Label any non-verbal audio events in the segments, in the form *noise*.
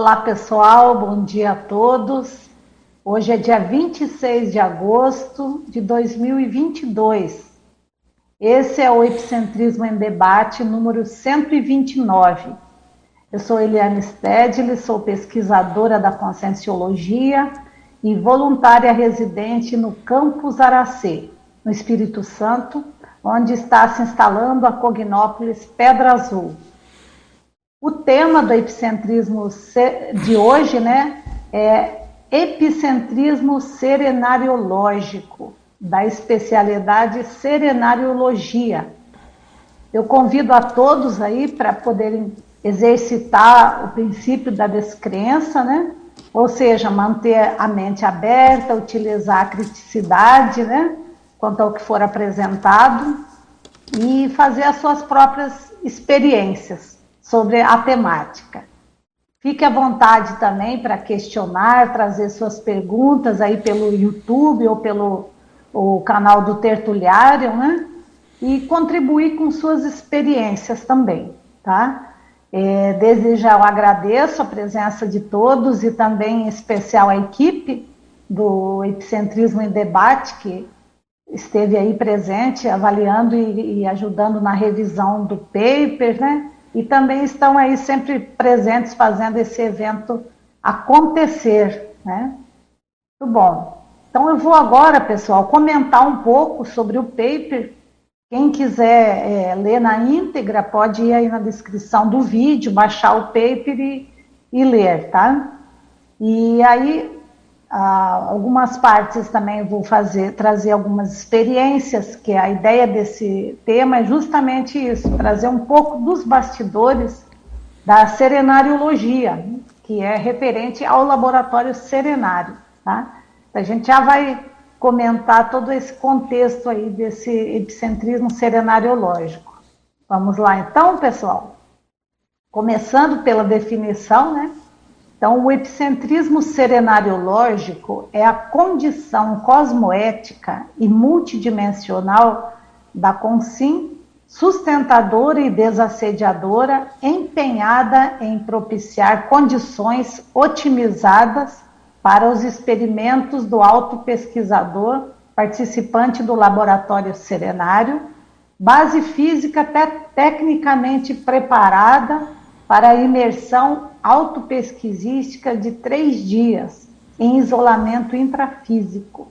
Olá pessoal, bom dia a todos. Hoje é dia 26 de agosto de 2022. Esse é o Epicentrismo em Debate número 129. Eu sou Eliane Stedley, sou pesquisadora da Conscienciologia e voluntária residente no Campus Aracê, no Espírito Santo, onde está se instalando a Cognópolis Pedra Azul. O tema do epicentrismo de hoje né, é epicentrismo serenariológico, da especialidade serenariologia. Eu convido a todos aí para poderem exercitar o princípio da descrença, né? Ou seja, manter a mente aberta, utilizar a criticidade, né? Quanto ao que for apresentado e fazer as suas próprias experiências sobre a temática. Fique à vontade também para questionar, trazer suas perguntas aí pelo YouTube ou pelo o canal do Tertuliário, né? E contribuir com suas experiências também, tá? É, desde já eu agradeço a presença de todos e também em especial a equipe do Epicentrismo em Debate, que esteve aí presente, avaliando e, e ajudando na revisão do paper, né? E também estão aí sempre presentes fazendo esse evento acontecer, né? Muito bom. Então eu vou agora, pessoal, comentar um pouco sobre o paper. Quem quiser é, ler na íntegra, pode ir aí na descrição do vídeo, baixar o paper e, e ler, tá? E aí ah, algumas partes também vou fazer, trazer algumas experiências, que a ideia desse tema é justamente isso, trazer um pouco dos bastidores da serenariologia, que é referente ao laboratório serenário, tá? A gente já vai comentar todo esse contexto aí desse epicentrismo serenariológico. Vamos lá então, pessoal? Começando pela definição, né? Então, o epicentrismo serenariológico é a condição cosmoética e multidimensional da consim sustentadora e desassediadora empenhada em propiciar condições otimizadas para os experimentos do autopesquisador participante do laboratório serenário, base física te tecnicamente preparada para a imersão autopesquisística de três dias em isolamento intrafísico.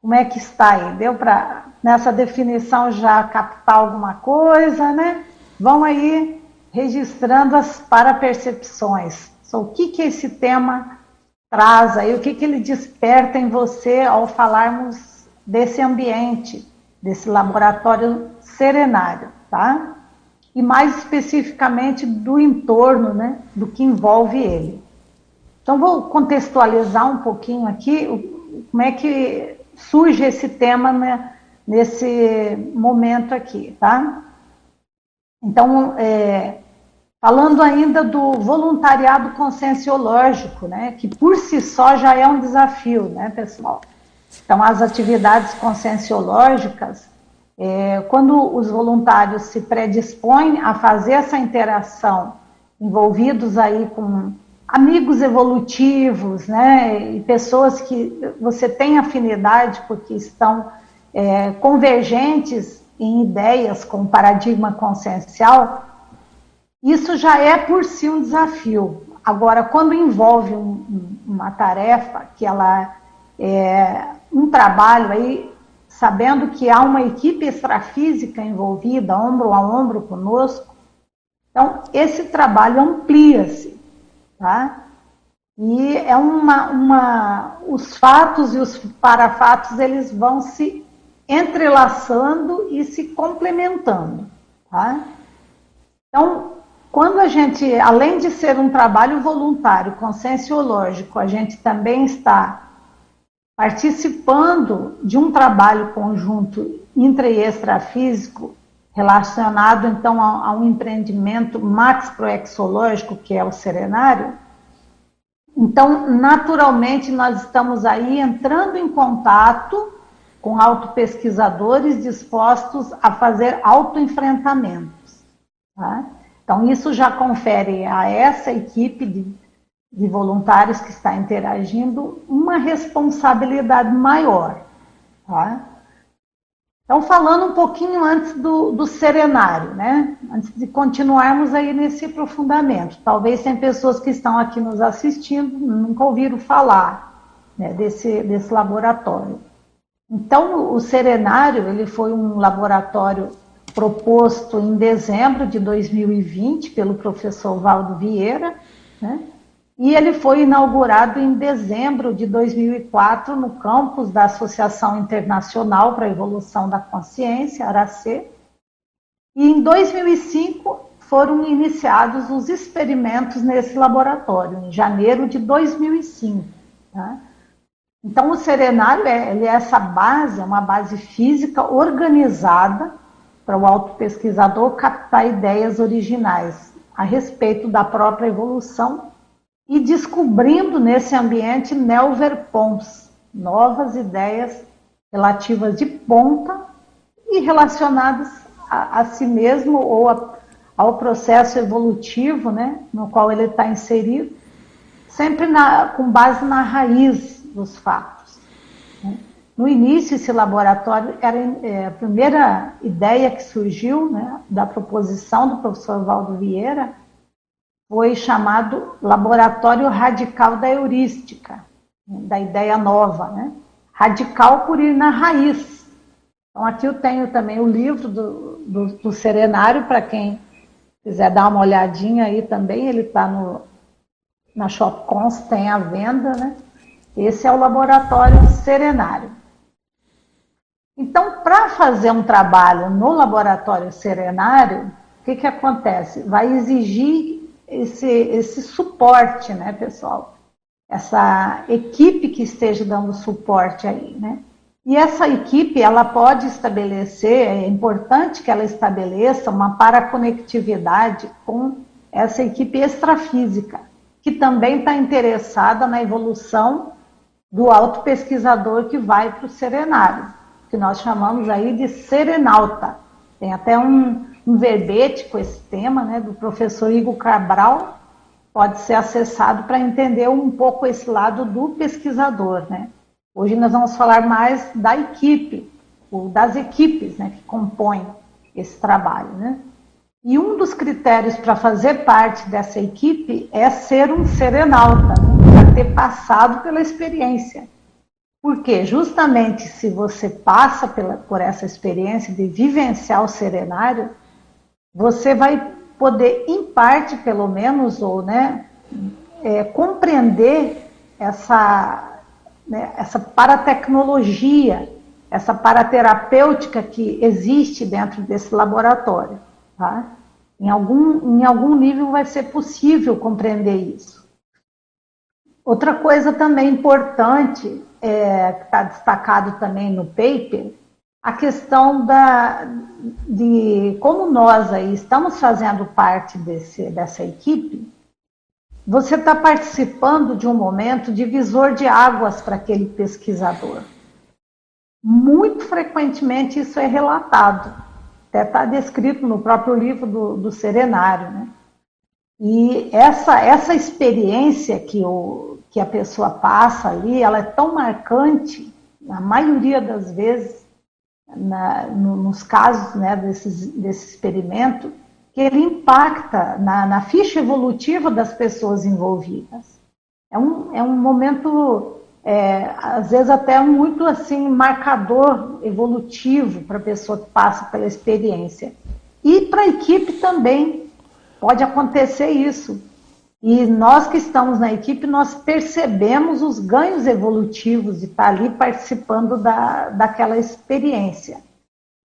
Como é que está aí? Deu para, nessa definição, já captar alguma coisa, né? Vão aí registrando as parapercepções. So, o que, que esse tema traz aí, o que, que ele desperta em você ao falarmos desse ambiente, desse laboratório serenário, tá? E mais especificamente do entorno, né, do que envolve ele. Então vou contextualizar um pouquinho aqui como é que surge esse tema né, nesse momento aqui, tá? Então, é, falando ainda do voluntariado conscienciológico, né, que por si só já é um desafio, né, pessoal? Então, as atividades conscienciológicas, é, quando os voluntários se predispõem a fazer essa interação, envolvidos aí com amigos evolutivos, né, e pessoas que você tem afinidade porque estão é, convergentes em ideias com o paradigma consciencial, isso já é por si um desafio. Agora, quando envolve um, uma tarefa que ela é um trabalho aí sabendo que há uma equipe extrafísica envolvida, ombro a ombro conosco. Então, esse trabalho amplia-se, tá? E é uma, uma, os fatos e os parafatos, eles vão se entrelaçando e se complementando, tá? Então, quando a gente, além de ser um trabalho voluntário, conscienciológico, a gente também está participando de um trabalho conjunto intra e extrafísico relacionado então a, a um empreendimento max proexológico que é o serenário. Então, naturalmente, nós estamos aí entrando em contato com autopesquisadores dispostos a fazer autoenfrentamentos. Tá? Então, isso já confere a essa equipe de, de voluntários que está interagindo uma responsabilidade maior. Tá? Então, falando um pouquinho antes do, do serenário, né? Antes de continuarmos aí nesse aprofundamento. Talvez tem pessoas que estão aqui nos assistindo, nunca ouviram falar né, desse, desse laboratório. Então, o serenário, ele foi um laboratório proposto em dezembro de 2020 pelo professor Valdo Vieira, né? E ele foi inaugurado em dezembro de 2004 no campus da Associação Internacional para a Evolução da Consciência, ARAC, e em 2005 foram iniciados os experimentos nesse laboratório, em janeiro de 2005. Tá? Então, o serenário é, é essa base, é uma base física organizada para o autopesquisador captar ideias originais a respeito da própria evolução e descobrindo nesse ambiente neoverpons, novas ideias relativas de ponta e relacionadas a, a si mesmo ou a, ao processo evolutivo né, no qual ele está inserido, sempre na, com base na raiz dos fatos. No início, esse laboratório era é, a primeira ideia que surgiu né, da proposição do professor Valdo Vieira foi chamado Laboratório Radical da Heurística, da ideia nova, né? radical por ir na raiz. Então, aqui eu tenho também o livro do, do, do Serenário, para quem quiser dar uma olhadinha aí também, ele está na Shopcons, tem a venda, né? Esse é o Laboratório Serenário. Então, para fazer um trabalho no laboratório serenário, o que, que acontece? Vai exigir esse, esse suporte, né, pessoal? Essa equipe que esteja dando suporte aí, né? E essa equipe, ela pode estabelecer, é importante que ela estabeleça uma paraconectividade com essa equipe extrafísica, que também está interessada na evolução do autopesquisador que vai para o serenário que nós chamamos aí de serenauta. Tem até um, um verbete com esse tema, né, do professor Igor Cabral, pode ser acessado para entender um pouco esse lado do pesquisador, né. Hoje nós vamos falar mais da equipe, ou das equipes, né, que compõem esse trabalho, né. E um dos critérios para fazer parte dessa equipe é ser um serenauta, né, ter passado pela experiência. Porque justamente se você passa pela, por essa experiência de vivenciar o serenário, você vai poder, em parte pelo menos, ou né, é, compreender essa, né, essa paratecnologia, essa paraterapêutica que existe dentro desse laboratório. Tá? Em, algum, em algum nível vai ser possível compreender isso. Outra coisa também importante é, que está destacado também no paper, a questão da, de como nós aí estamos fazendo parte desse, dessa equipe, você está participando de um momento divisor de águas para aquele pesquisador. Muito frequentemente isso é relatado, até está descrito no próprio livro do, do Serenário. Né? E essa, essa experiência que o, que a pessoa passa ali, ela é tão marcante, na maioria das vezes, na, no, nos casos né, desses, desse experimento, que ele impacta na, na, ficha evolutiva das pessoas envolvidas. É um, é um momento, é, às vezes até muito assim, marcador evolutivo para a pessoa que passa pela experiência. E para a equipe também pode acontecer isso. E nós que estamos na equipe, nós percebemos os ganhos evolutivos de estar ali participando da, daquela experiência.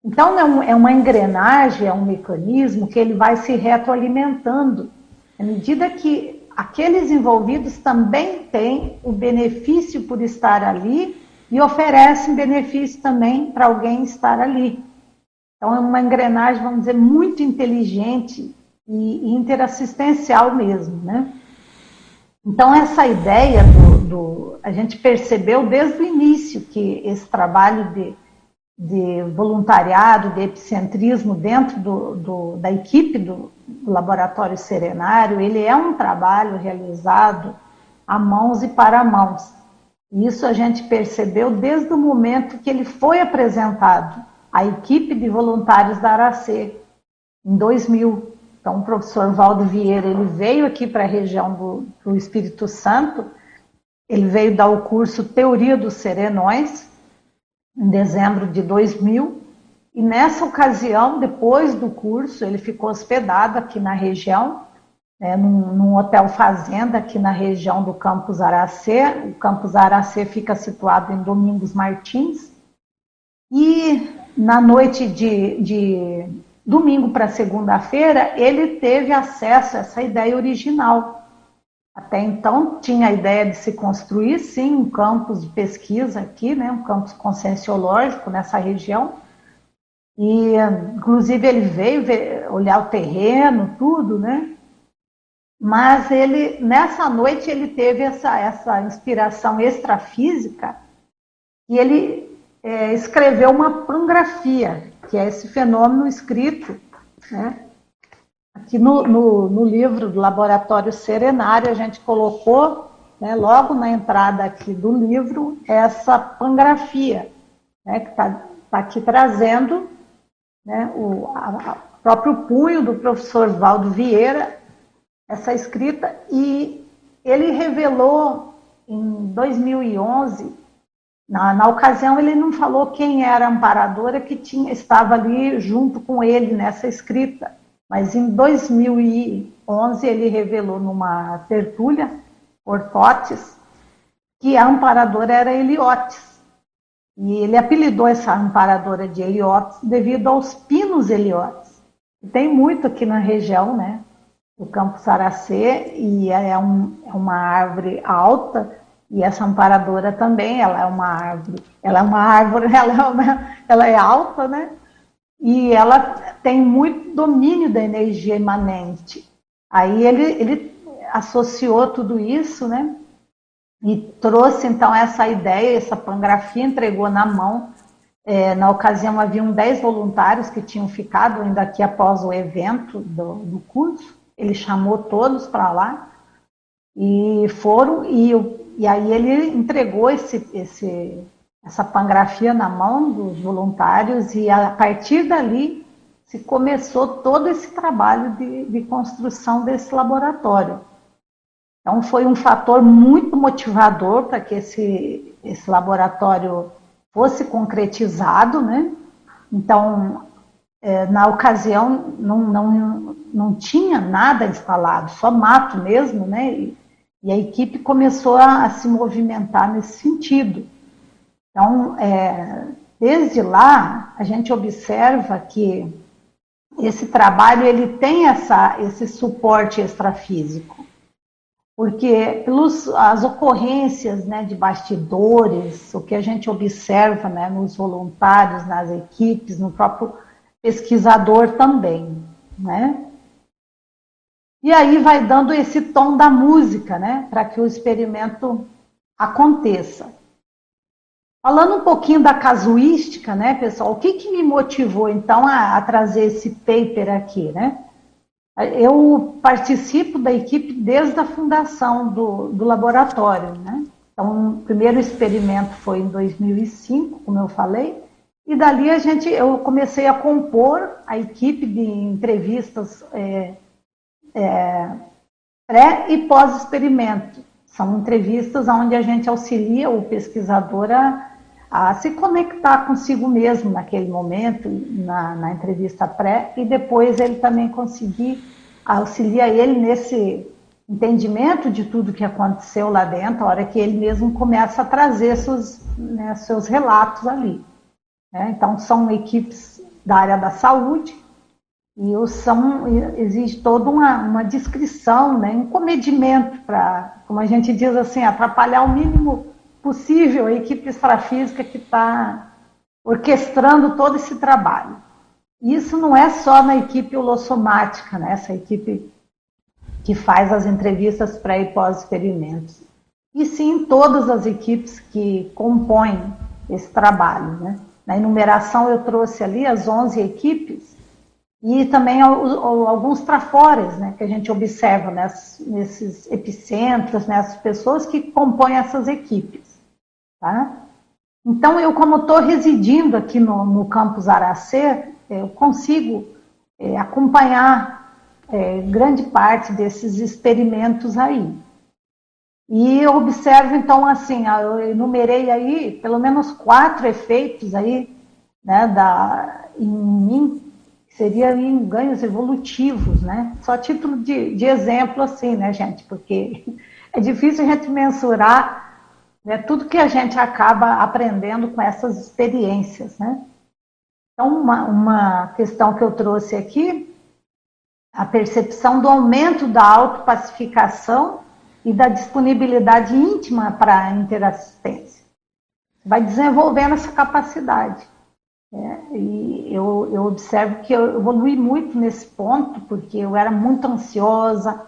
Então, é, é uma engrenagem, é um mecanismo que ele vai se retroalimentando. À medida que aqueles envolvidos também têm o benefício por estar ali e oferecem benefício também para alguém estar ali. Então, é uma engrenagem, vamos dizer, muito inteligente e interassistencial mesmo, né? Então essa ideia do, do, a gente percebeu desde o início que esse trabalho de, de voluntariado, de epicentrismo dentro do, do, da equipe do, Laboratório Serenário, ele é um trabalho realizado a mãos e para mãos. Isso a gente percebeu desde o momento que ele foi apresentado à equipe de voluntários da Aracê, em 2000. Então, o professor Valdo Vieira ele veio aqui para a região do, do Espírito Santo, ele veio dar o curso Teoria dos Serenões, em dezembro de 2000, e nessa ocasião, depois do curso, ele ficou hospedado aqui na região, né, num, num, hotel fazenda aqui na região do Campus Aracê. O Campus Aracê fica situado em Domingos Martins. E na noite de, de domingo para segunda-feira, ele teve acesso a essa ideia original. Até então tinha a ideia de se construir, sim, um campus de pesquisa aqui, né, um campus conscienciológico nessa região. E, inclusive, ele veio ver, olhar o terreno, tudo, né? Mas ele, nessa noite, ele teve essa, essa inspiração extrafísica e ele é, escreveu uma pangrafia, que é esse fenômeno escrito, né? Aqui no, no, no, livro do Laboratório Serenário, a gente colocou, né, logo na entrada aqui do livro, essa pangrafia, né, que está tá aqui trazendo né, o a, a próprio punho do professor Valdo Vieira essa escrita e ele revelou em 2011, na, na ocasião ele não falou quem era a amparadora que tinha, estava ali junto com ele nessa escrita, mas em 2011 ele revelou numa tertúlia, Ortotes, que a amparadora era Eliotes. E ele apelidou essa amparadora de Eliotes devido aos pinos Eliotes. Tem muito aqui na região, né? do Campo Saracê e é, um, é, uma árvore alta e essa amparadora também, ela é uma árvore, ela é uma árvore, *laughs* ela é, uma, ela é alta, né? E ela tem muito domínio da energia imanente. Aí ele, ele associou tudo isso, né? E trouxe então essa ideia, essa pangrafia, entregou na mão. É, na ocasião haviam 10 voluntários que tinham ficado ainda aqui após o evento do, do curso ele chamou todos para lá e foram e, e aí ele entregou esse, esse, essa pangrafia na mão dos voluntários e a partir dali se começou todo esse trabalho de, de construção desse laboratório. Então foi um fator muito motivador para que esse, esse laboratório fosse concretizado, né? Então é, na ocasião não, não, não tinha nada instalado, só mato mesmo, né? E a equipe começou a, a, se movimentar nesse sentido. Então, é, desde lá, a gente observa que esse trabalho ele tem essa, esse suporte extrafísico, porque pelos, as ocorrências né, de bastidores, o que a gente observa né, nos voluntários, nas equipes, no próprio pesquisador também, né? E aí vai dando esse tom da música, né, para que o experimento aconteça. Falando um pouquinho da casuística, né, pessoal, o que, que me motivou então a, a trazer esse paper aqui, né? Eu participo da equipe desde a fundação do, do laboratório, né? Então, o primeiro experimento foi em 2005, como eu falei, e dali a gente, eu comecei a compor a equipe de entrevistas é, é, pré e pós-experimento. São entrevistas onde a gente auxilia o pesquisador a, a, se conectar consigo mesmo naquele momento, na, na entrevista pré, e depois ele também conseguir auxiliar ele nesse entendimento de tudo que aconteceu lá dentro, a hora que ele mesmo começa a trazer seus, né, seus relatos ali. Né? Então, são equipes da área da saúde e são, existe toda uma, uma descrição, né? um comedimento para, como a gente diz assim, atrapalhar o mínimo possível a equipe extrafísica que está orquestrando todo esse trabalho. Isso não é só na equipe holossomática, né? essa equipe que faz as entrevistas pré e pós-experimentos, e sim todas as equipes que compõem esse trabalho. Né? na enumeração eu trouxe ali as 11 equipes e também alguns trafores né, que a gente observa nesses, nesses epicentros, nessas pessoas que compõem essas equipes. Tá? Então, eu, como estou residindo aqui no, no campus Aracê, eu consigo é, acompanhar é, grande parte desses experimentos aí. E eu observo, então, assim, eu enumerei aí pelo menos quatro efeitos aí, né, da, em mim, seria em ganhos evolutivos, né? Só título de, de exemplo, assim, né, gente? Porque *laughs* é difícil a gente mensurar né, tudo que a gente acaba aprendendo com essas experiências, né? Então, uma, uma questão que eu trouxe aqui, a percepção do aumento da autopacificação e da disponibilidade íntima para a interassistência. Vai desenvolvendo essa capacidade. É, e eu, eu, observo que eu evolui muito nesse ponto, porque eu era muito ansiosa,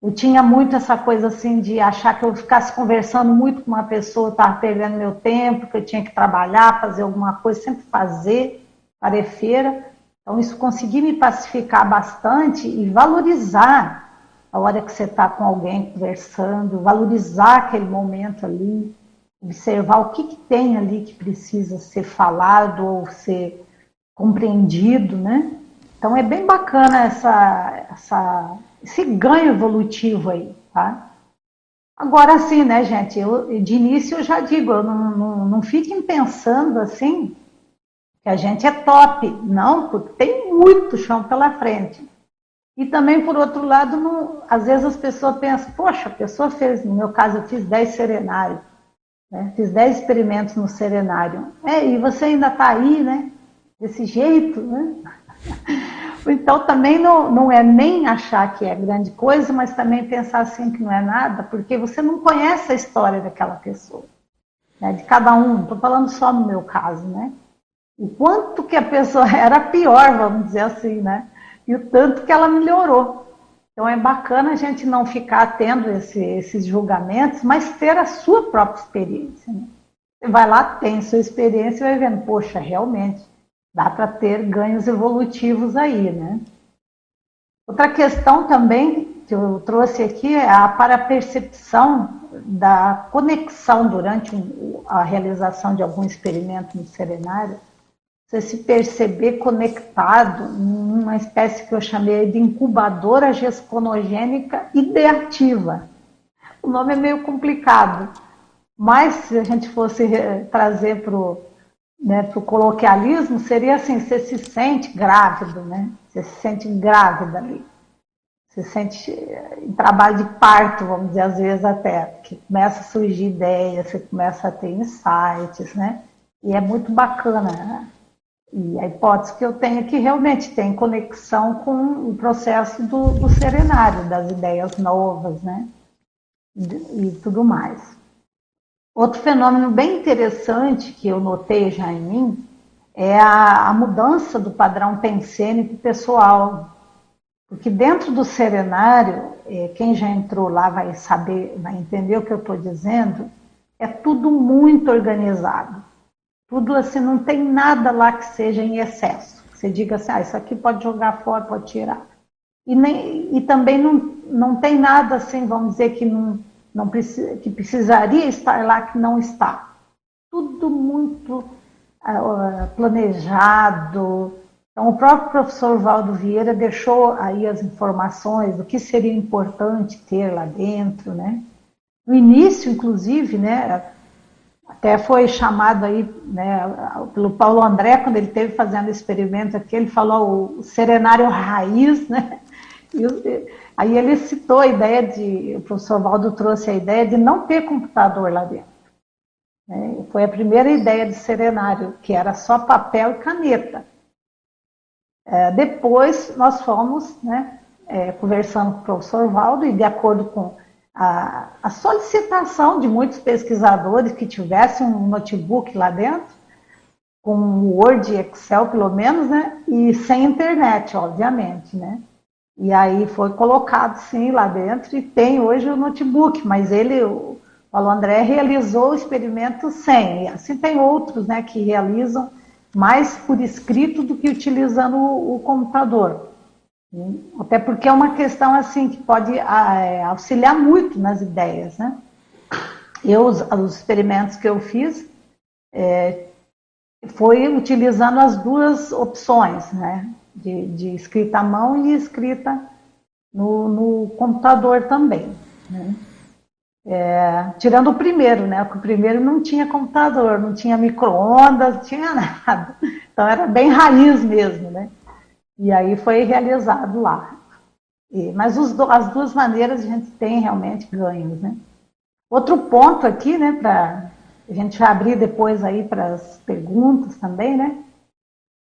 eu tinha muito essa coisa assim de achar que eu ficasse conversando muito com uma pessoa, estava perdendo meu tempo, que eu tinha que trabalhar, fazer alguma coisa, sempre fazer, tarefeira. Então, isso consegui me pacificar bastante e valorizar a hora que você está com alguém conversando, valorizar aquele momento ali, observar o que, que tem ali que precisa ser falado ou ser compreendido, né? Então é bem bacana essa, essa, esse ganho evolutivo aí, tá? Agora sim, né, gente? Eu, de início eu já digo, eu não, não, não fiquem pensando assim que a gente é top. Não, porque tem muito chão pela frente. E também, por outro lado, não, às vezes as pessoas pensam, poxa, a pessoa fez, no meu caso, eu fiz 10 serenários, né? fiz 10 experimentos no serenário. É, e você ainda está aí, né? Desse jeito, né? *laughs* Então também não, não é nem achar que é grande coisa, mas também pensar assim que não é nada, porque você não conhece a história daquela pessoa. Né? De cada um, estou falando só no meu caso, né? O quanto que a pessoa *laughs* era pior, vamos dizer assim, né? e o tanto que ela melhorou. Então é bacana a gente não ficar tendo esse, esses julgamentos, mas ter a sua própria experiência. Né? Você vai lá, tem sua experiência e vai vendo, poxa, realmente, dá para ter ganhos evolutivos aí, né? Outra questão também que eu trouxe aqui é a para percepção da conexão durante a realização de algum experimento no serenário você se perceber conectado numa espécie que eu chamei de incubadora gesconogênica ideativa. O nome é meio complicado, mas se a gente fosse trazer para o né, coloquialismo, seria assim, você se sente grávido, né? Você se sente grávida ali. Você se sente em trabalho de parto, vamos dizer, às vezes até, que começa a surgir ideias, você começa a ter insights, né? E é muito bacana, né? E a hipótese que eu tenho é que realmente tem conexão com o processo do, do serenário, das ideias novas, né? E, tudo mais. Outro fenômeno bem interessante que eu notei já em mim é a, a mudança do padrão pensênico pessoal. Porque dentro do serenário, é, quem já entrou lá vai saber, vai entender o que eu estou dizendo, é tudo muito organizado. Tudo assim, não tem nada lá que seja em excesso. Você diga assim, ah, isso aqui pode jogar fora, pode tirar. E, nem, e também não, não tem nada assim, vamos dizer, que, não, não precisa, que precisaria estar lá que não está. Tudo muito uh, planejado. Então, o próprio professor Valdo Vieira deixou aí as informações do que seria importante ter lá dentro, né? No início, inclusive, né, até foi chamado aí né, pelo Paulo André, quando ele esteve fazendo experimento aqui, ele falou o serenário raiz, né? E, aí ele citou a ideia de, o professor Valdo trouxe a ideia de não ter computador lá dentro. Né? Foi a primeira ideia de serenário, que era só papel e caneta. É, depois nós fomos né, é, conversando com o professor Valdo e de acordo com a, a solicitação de muitos pesquisadores que tivessem um notebook lá dentro, com Word e Excel pelo menos, né? E sem internet, obviamente, né? E aí foi colocado sim lá dentro e tem hoje o notebook, mas ele, o Paulo André, realizou o experimento sem. E assim tem outros, né, que realizam mais por escrito do que utilizando o, o computador. Até porque é uma questão assim que pode ah, é, auxiliar muito nas ideias, né? Eu, os, os experimentos que eu fiz é, foi utilizando as duas opções, né? De, de escrita à mão e escrita no, no computador também. Né? É, tirando o primeiro, né? Porque o primeiro não tinha computador, não tinha micro-ondas, não tinha *laughs* nada. Então era bem raiz mesmo, né? E aí foi realizado lá. E, mas os, as duas maneiras a gente tem realmente ganhos, né? Outro ponto aqui, né, para a gente abrir depois aí para as perguntas também, né?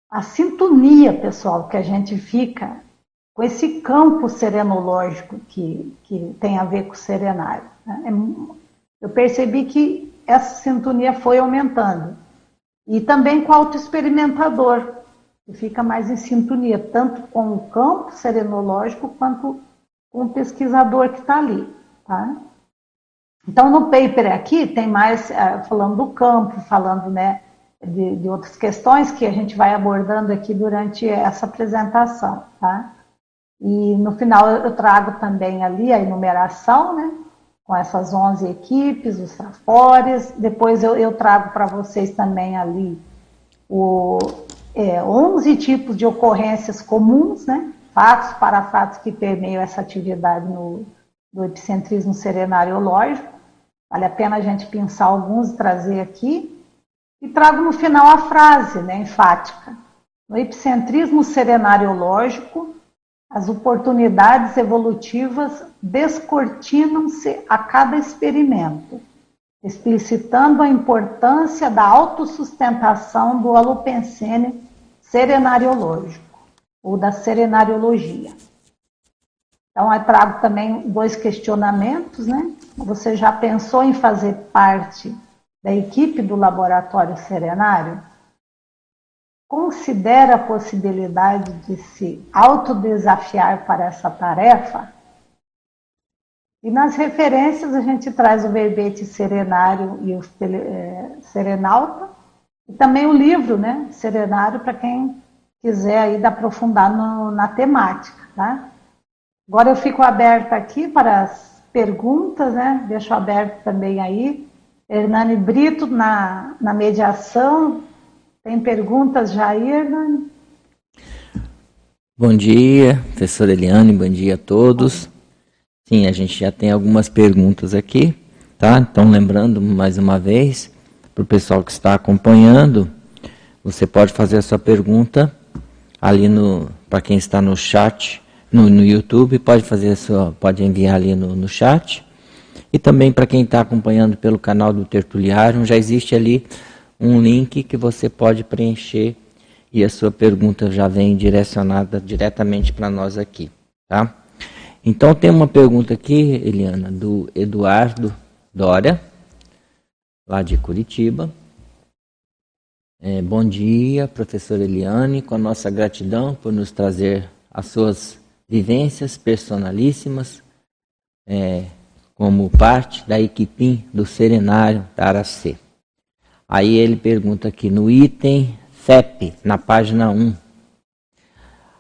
A sintonia, pessoal, que a gente fica com esse campo serenológico que, que tem a ver com o serenário. Né? É eu percebi que essa sintonia foi aumentando. E também com o autoexperimentador, que fica mais em sintonia, tanto com o campo serenológico quanto com o pesquisador que está ali. Tá? Então, no paper aqui, tem mais uh, falando do campo, falando né, de, de, outras questões que a gente vai abordando aqui durante essa apresentação. Tá? E no final eu trago também ali a enumeração, né? Com essas 11 equipes, os trafores. Depois eu, eu trago para vocês também ali o, é, 11 tipos de ocorrências comuns, né? Fatos para fatos que permeiam essa atividade no, do epicentrismo serenariológico. Vale a pena a gente pensar alguns e trazer aqui. E trago no final a frase né, enfática. No epicentrismo serenariológico, as oportunidades evolutivas descortinam-se a cada experimento, explicitando a importância da autossustentação do alopensene serenariológico, ou da serenariologia. Então, eu trago também dois questionamentos, né? Você já pensou em fazer parte da equipe do laboratório serenário? considera a possibilidade de se autodesafiar para essa tarefa? E nas referências a gente traz o verbete serenário e o é, serenalta, e também o livro, né, serenário, para quem quiser aí aprofundar no, na temática, tá? Agora eu fico aberta aqui para as perguntas, né, deixo aberto também aí. Hernani Brito na, na mediação, tem perguntas, Jair? Bom dia, professora Eliane, bom dia a todos. Sim, a gente já tem algumas perguntas aqui, tá? Então, lembrando mais uma vez, para o pessoal que está acompanhando, você pode fazer a sua pergunta ali no, para quem está no chat, no, no YouTube, pode fazer a sua, pode enviar ali no, no chat. E também para quem está acompanhando pelo canal do Tertuliário, já existe ali um link que você pode preencher e a sua pergunta já vem direcionada diretamente para nós aqui, tá? Então tem uma pergunta aqui, Eliana, do Eduardo Dória, lá de Curitiba. É, bom dia, professora Eliane, com a nossa gratidão por nos trazer as suas vivências personalíssimas é, como parte da equipe do Serenário da Aracê. Aí ele pergunta aqui no item FEP, na página 1.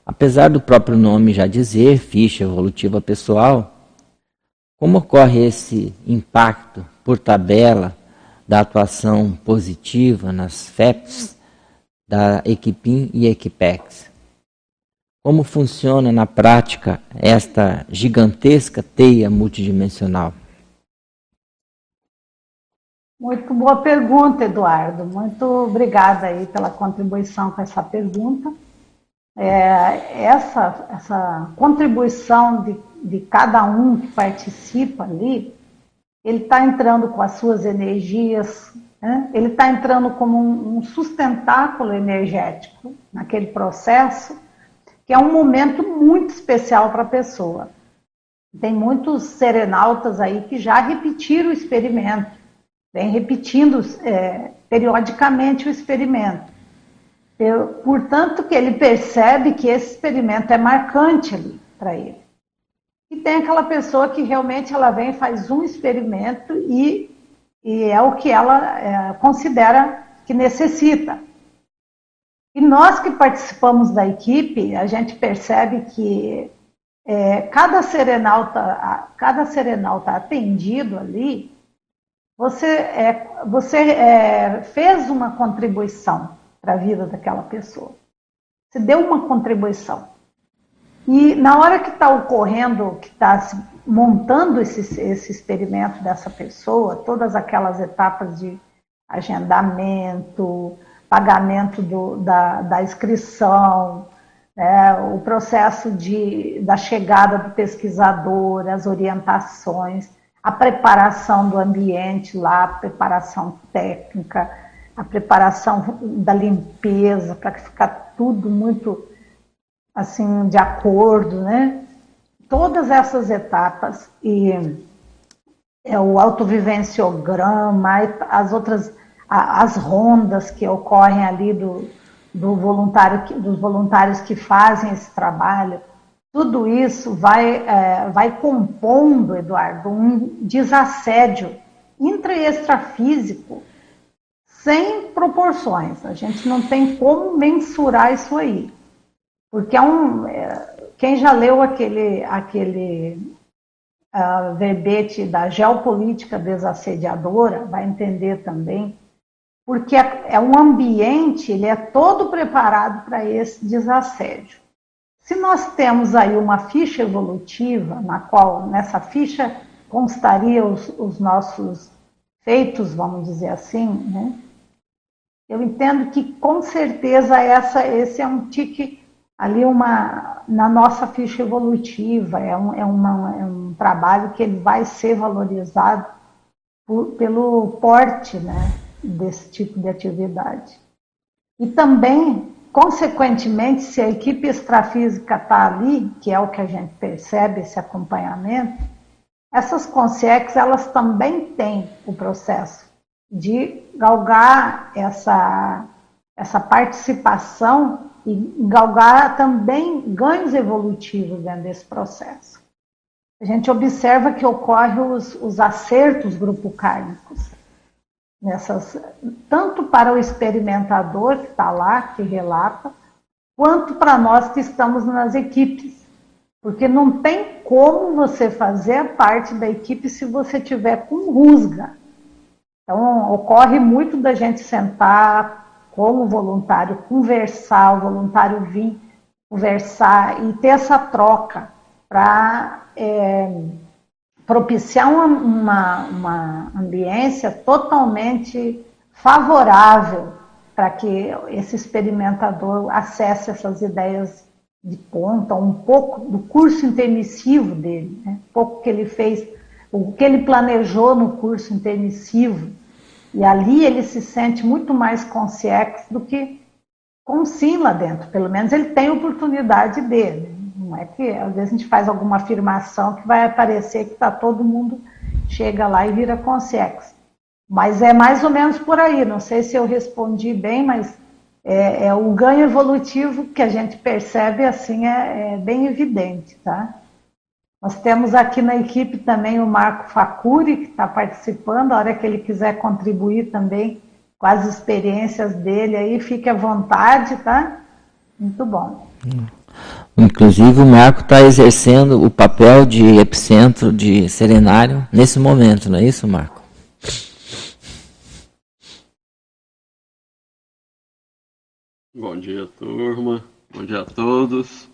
Apesar do próprio nome já dizer, ficha evolutiva pessoal, como ocorre esse impacto por tabela da atuação positiva nas FEPs da Equipim e Equipex? Como funciona na prática esta gigantesca teia multidimensional? Muito boa pergunta, Eduardo. Muito obrigada aí pela contribuição com essa pergunta. É, essa, essa contribuição de, de cada um que participa ali, ele está entrando com as suas energias, né? ele está entrando como um, um sustentáculo energético naquele processo, que é um momento muito especial para a pessoa. Tem muitos serenautas aí que já repetiram o experimento vem repetindo é, periodicamente o experimento. Eu, portanto, que ele percebe que esse experimento é marcante ali para ele. E tem aquela pessoa que realmente ela vem faz um experimento e, e é o que ela é, considera que necessita. E nós que participamos da equipe, a gente percebe que é, cada serenalta, cada serenalta atendido ali, você, é, você é, fez uma contribuição para a vida daquela pessoa. Você deu uma contribuição. E na hora que está ocorrendo, que está montando esse, esse experimento dessa pessoa, todas aquelas etapas de agendamento, pagamento do, da, da inscrição, né, o processo de, da chegada do pesquisador, as orientações, a preparação do ambiente lá, a preparação técnica, a preparação da limpeza, para ficar tudo muito assim de acordo, né? Todas essas etapas e é o autovivenciograma, as outras as rondas que ocorrem ali do, do voluntário, dos voluntários que fazem esse trabalho, tudo isso vai, é, vai compondo, Eduardo, um desassédio intra e extrafísico sem proporções. A gente não tem como mensurar isso aí. Porque é um, é, quem já leu aquele, aquele uh, verbete da geopolítica desassediadora vai entender também porque é, é um ambiente, ele é todo preparado para esse desassédio. Se nós temos aí uma ficha evolutiva, na qual nessa ficha constaria os, os nossos feitos, vamos dizer assim, né? Eu entendo que com certeza essa, esse é um tique ali uma, na nossa ficha evolutiva, é um, é, uma, é um trabalho que ele vai ser valorizado por, pelo porte, né? desse tipo de atividade. E também, consequentemente, se a equipe extrafísica está ali, que é o que a gente percebe, esse acompanhamento, essas consciências elas também têm o processo de galgar essa, essa participação e galgar também ganhos evolutivos dentro desse processo. A gente observa que ocorrem os, os acertos grupo kármicos nessas, tanto para o experimentador que está lá, que relata, quanto para nós que estamos nas equipes. Porque não tem como você fazer parte da equipe se você tiver com rusga. Então, ocorre muito da gente sentar como voluntário, conversar, o voluntário vir conversar e ter essa troca para é, propiciar uma, uma, uma ambiência totalmente favorável para que esse experimentador acesse essas ideias de ponta, um pouco do curso intermissivo dele, né? um pouco que ele fez, o que ele planejou no curso intermissivo. E ali ele se sente muito mais consciente do que com sim lá dentro. Pelo menos ele tem oportunidade dele. Não é que às vezes a gente faz alguma afirmação que vai parecer que está todo mundo chega lá e vira consex. Mas é mais ou menos por aí. Não sei se eu respondi bem, mas é, é o ganho evolutivo que a gente percebe assim é, é, bem evidente, tá? Nós temos aqui na equipe também o Marco Facuri, que está participando, a hora que ele quiser contribuir também com as experiências dele aí, fique à vontade, tá? Muito bom. Hum. Inclusive o Marco está exercendo o papel de epicentro de serenário nesse momento, não é isso, Marco? Bom dia, turma. Bom dia a todos.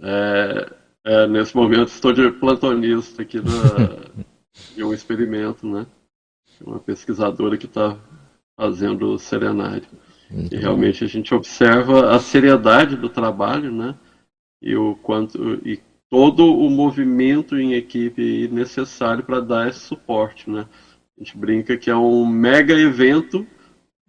É, é, nesse momento estou de plantonista aqui da, *laughs* de um experimento, né? Uma pesquisadora que está fazendo o serenário. Muito e realmente bom. a gente observa a seriedade do trabalho, né? e o quanto e todo o movimento em equipe necessário para dar esse suporte, né? A gente brinca que é um mega evento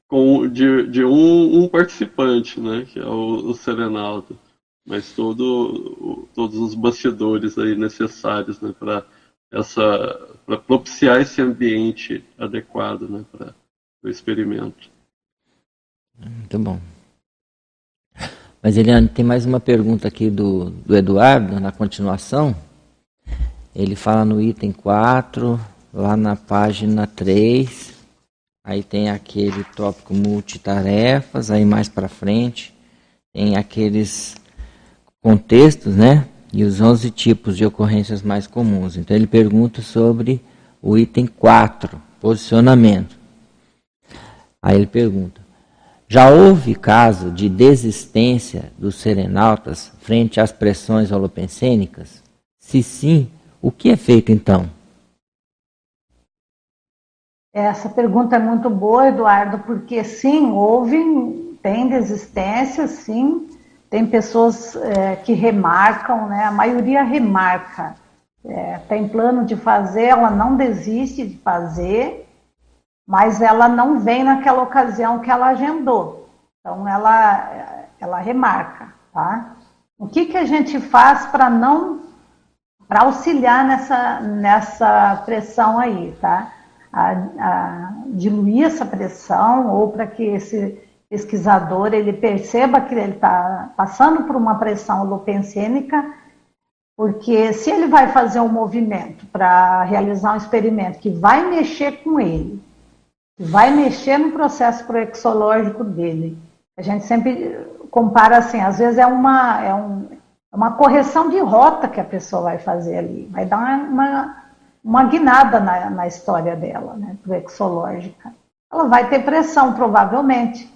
com de, de um, um participante, né? Que é o, o Serenaldo, mas todo todos os bastidores aí necessários, né? Para essa para propiciar esse ambiente adequado, né? Para o experimento. Muito bom. Mas Eliane, tem mais uma pergunta aqui do, do Eduardo, na continuação. Ele fala no item 4, lá na página 3. Aí tem aquele tópico multitarefas, aí mais para frente. tem aqueles contextos, né? E os 11 tipos de ocorrências mais comuns. Então ele pergunta sobre o item 4, posicionamento. Aí ele pergunta: já houve caso de desistência dos serenautas frente às pressões holopensênicas? Se sim, o que é feito então? Essa pergunta é muito boa, Eduardo, porque sim, houve, tem desistência, sim, tem pessoas é, que remarcam, né? A maioria remarca. É, tem plano de fazer, ela não desiste de fazer, mas ela não vem naquela ocasião que ela agendou. Então ela, ela remarca, tá? O que, que a gente faz para não para auxiliar nessa, nessa pressão aí, tá? A, a diluir essa pressão ou para que esse pesquisador ele perceba que ele está passando por uma pressão holopensênica, porque se ele vai fazer um movimento para realizar um experimento que vai mexer com ele, que vai mexer no processo proexológico dele, a gente sempre compara assim, às vezes é uma, é um, é uma correção de rota que a pessoa vai fazer ali, vai dar uma, uma, uma guinada na, na história dela, né, proexológica. Ela vai ter pressão, provavelmente.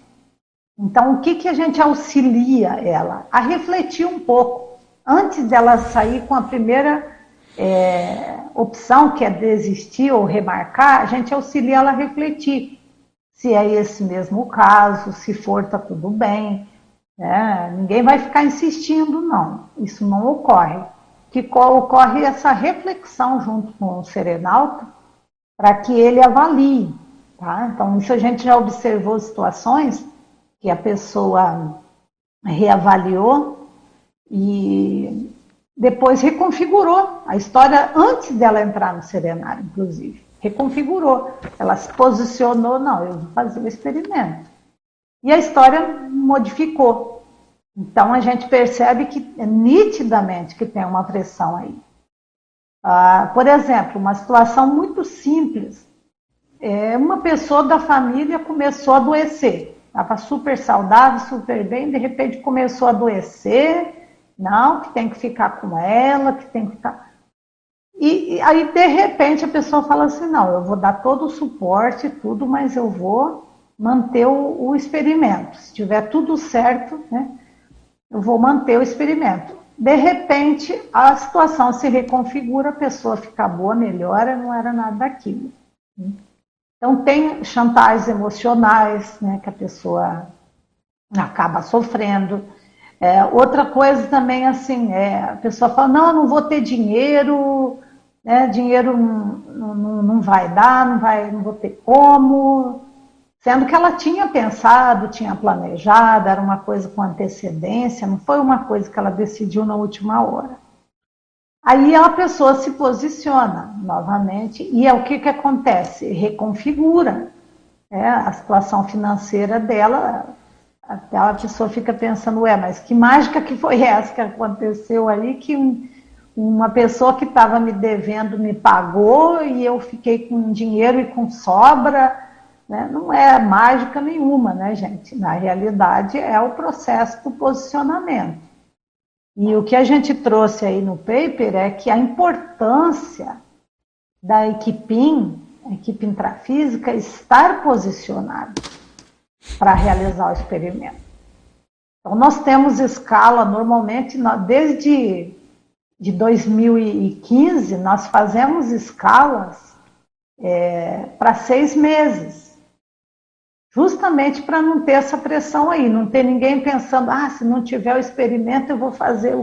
Então, o que, que a gente auxilia ela? A refletir um pouco. Antes dela sair com a primeira é, opção, que é desistir ou remarcar, a gente auxilia ela a refletir. Se é esse mesmo o caso, se for, está tudo bem. Né? Ninguém vai ficar insistindo, não. Isso não ocorre. Que ocorre essa reflexão junto com o serenalto para que ele avalie. Tá? Então, isso a gente já observou situações que a pessoa reavaliou e depois reconfigurou a história antes dela entrar no serenário, inclusive. Reconfigurou. Ela se posicionou, não, eu vou fazer o experimento. E a história modificou. Então a gente percebe que nitidamente que tem uma pressão aí. Ah, por exemplo, uma situação muito simples. É, uma pessoa da família começou a adoecer estava super saudável, super bem, de repente começou a adoecer, não, que tem que ficar com ela, que tem que ficar. E, e aí, de repente, a pessoa fala assim: não, eu vou dar todo o suporte, tudo, mas eu vou manter o, o experimento. Se tiver tudo certo, né, eu vou manter o experimento. De repente, a situação se reconfigura, a pessoa fica boa, melhora, não era nada daquilo. Então, tem chantagens emocionais, né, que a pessoa acaba sofrendo. É, outra coisa também, assim, é, a pessoa fala, não, eu não vou ter dinheiro, né, dinheiro não, não, não vai dar, não, vai, não vou ter como, sendo que ela tinha pensado, tinha planejado, era uma coisa com antecedência, não foi uma coisa que ela decidiu na última hora. Aí a pessoa se posiciona novamente e é o que, que acontece? Reconfigura é, a situação financeira dela. Até a pessoa fica pensando, ué, mas que mágica que foi essa que aconteceu aí que um, uma pessoa que estava me devendo me pagou e eu fiquei com dinheiro e com sobra. Né? Não é mágica nenhuma, né, gente? Na realidade, é o processo do posicionamento. E o que a gente trouxe aí no paper é que a importância da equipe, a equipe intrafísica, estar posicionada para realizar o experimento. Então, nós temos escala, normalmente, desde de 2015, nós fazemos escalas é, para seis meses justamente para não ter essa pressão aí, não ter ninguém pensando, ah, se não tiver o experimento eu vou fazer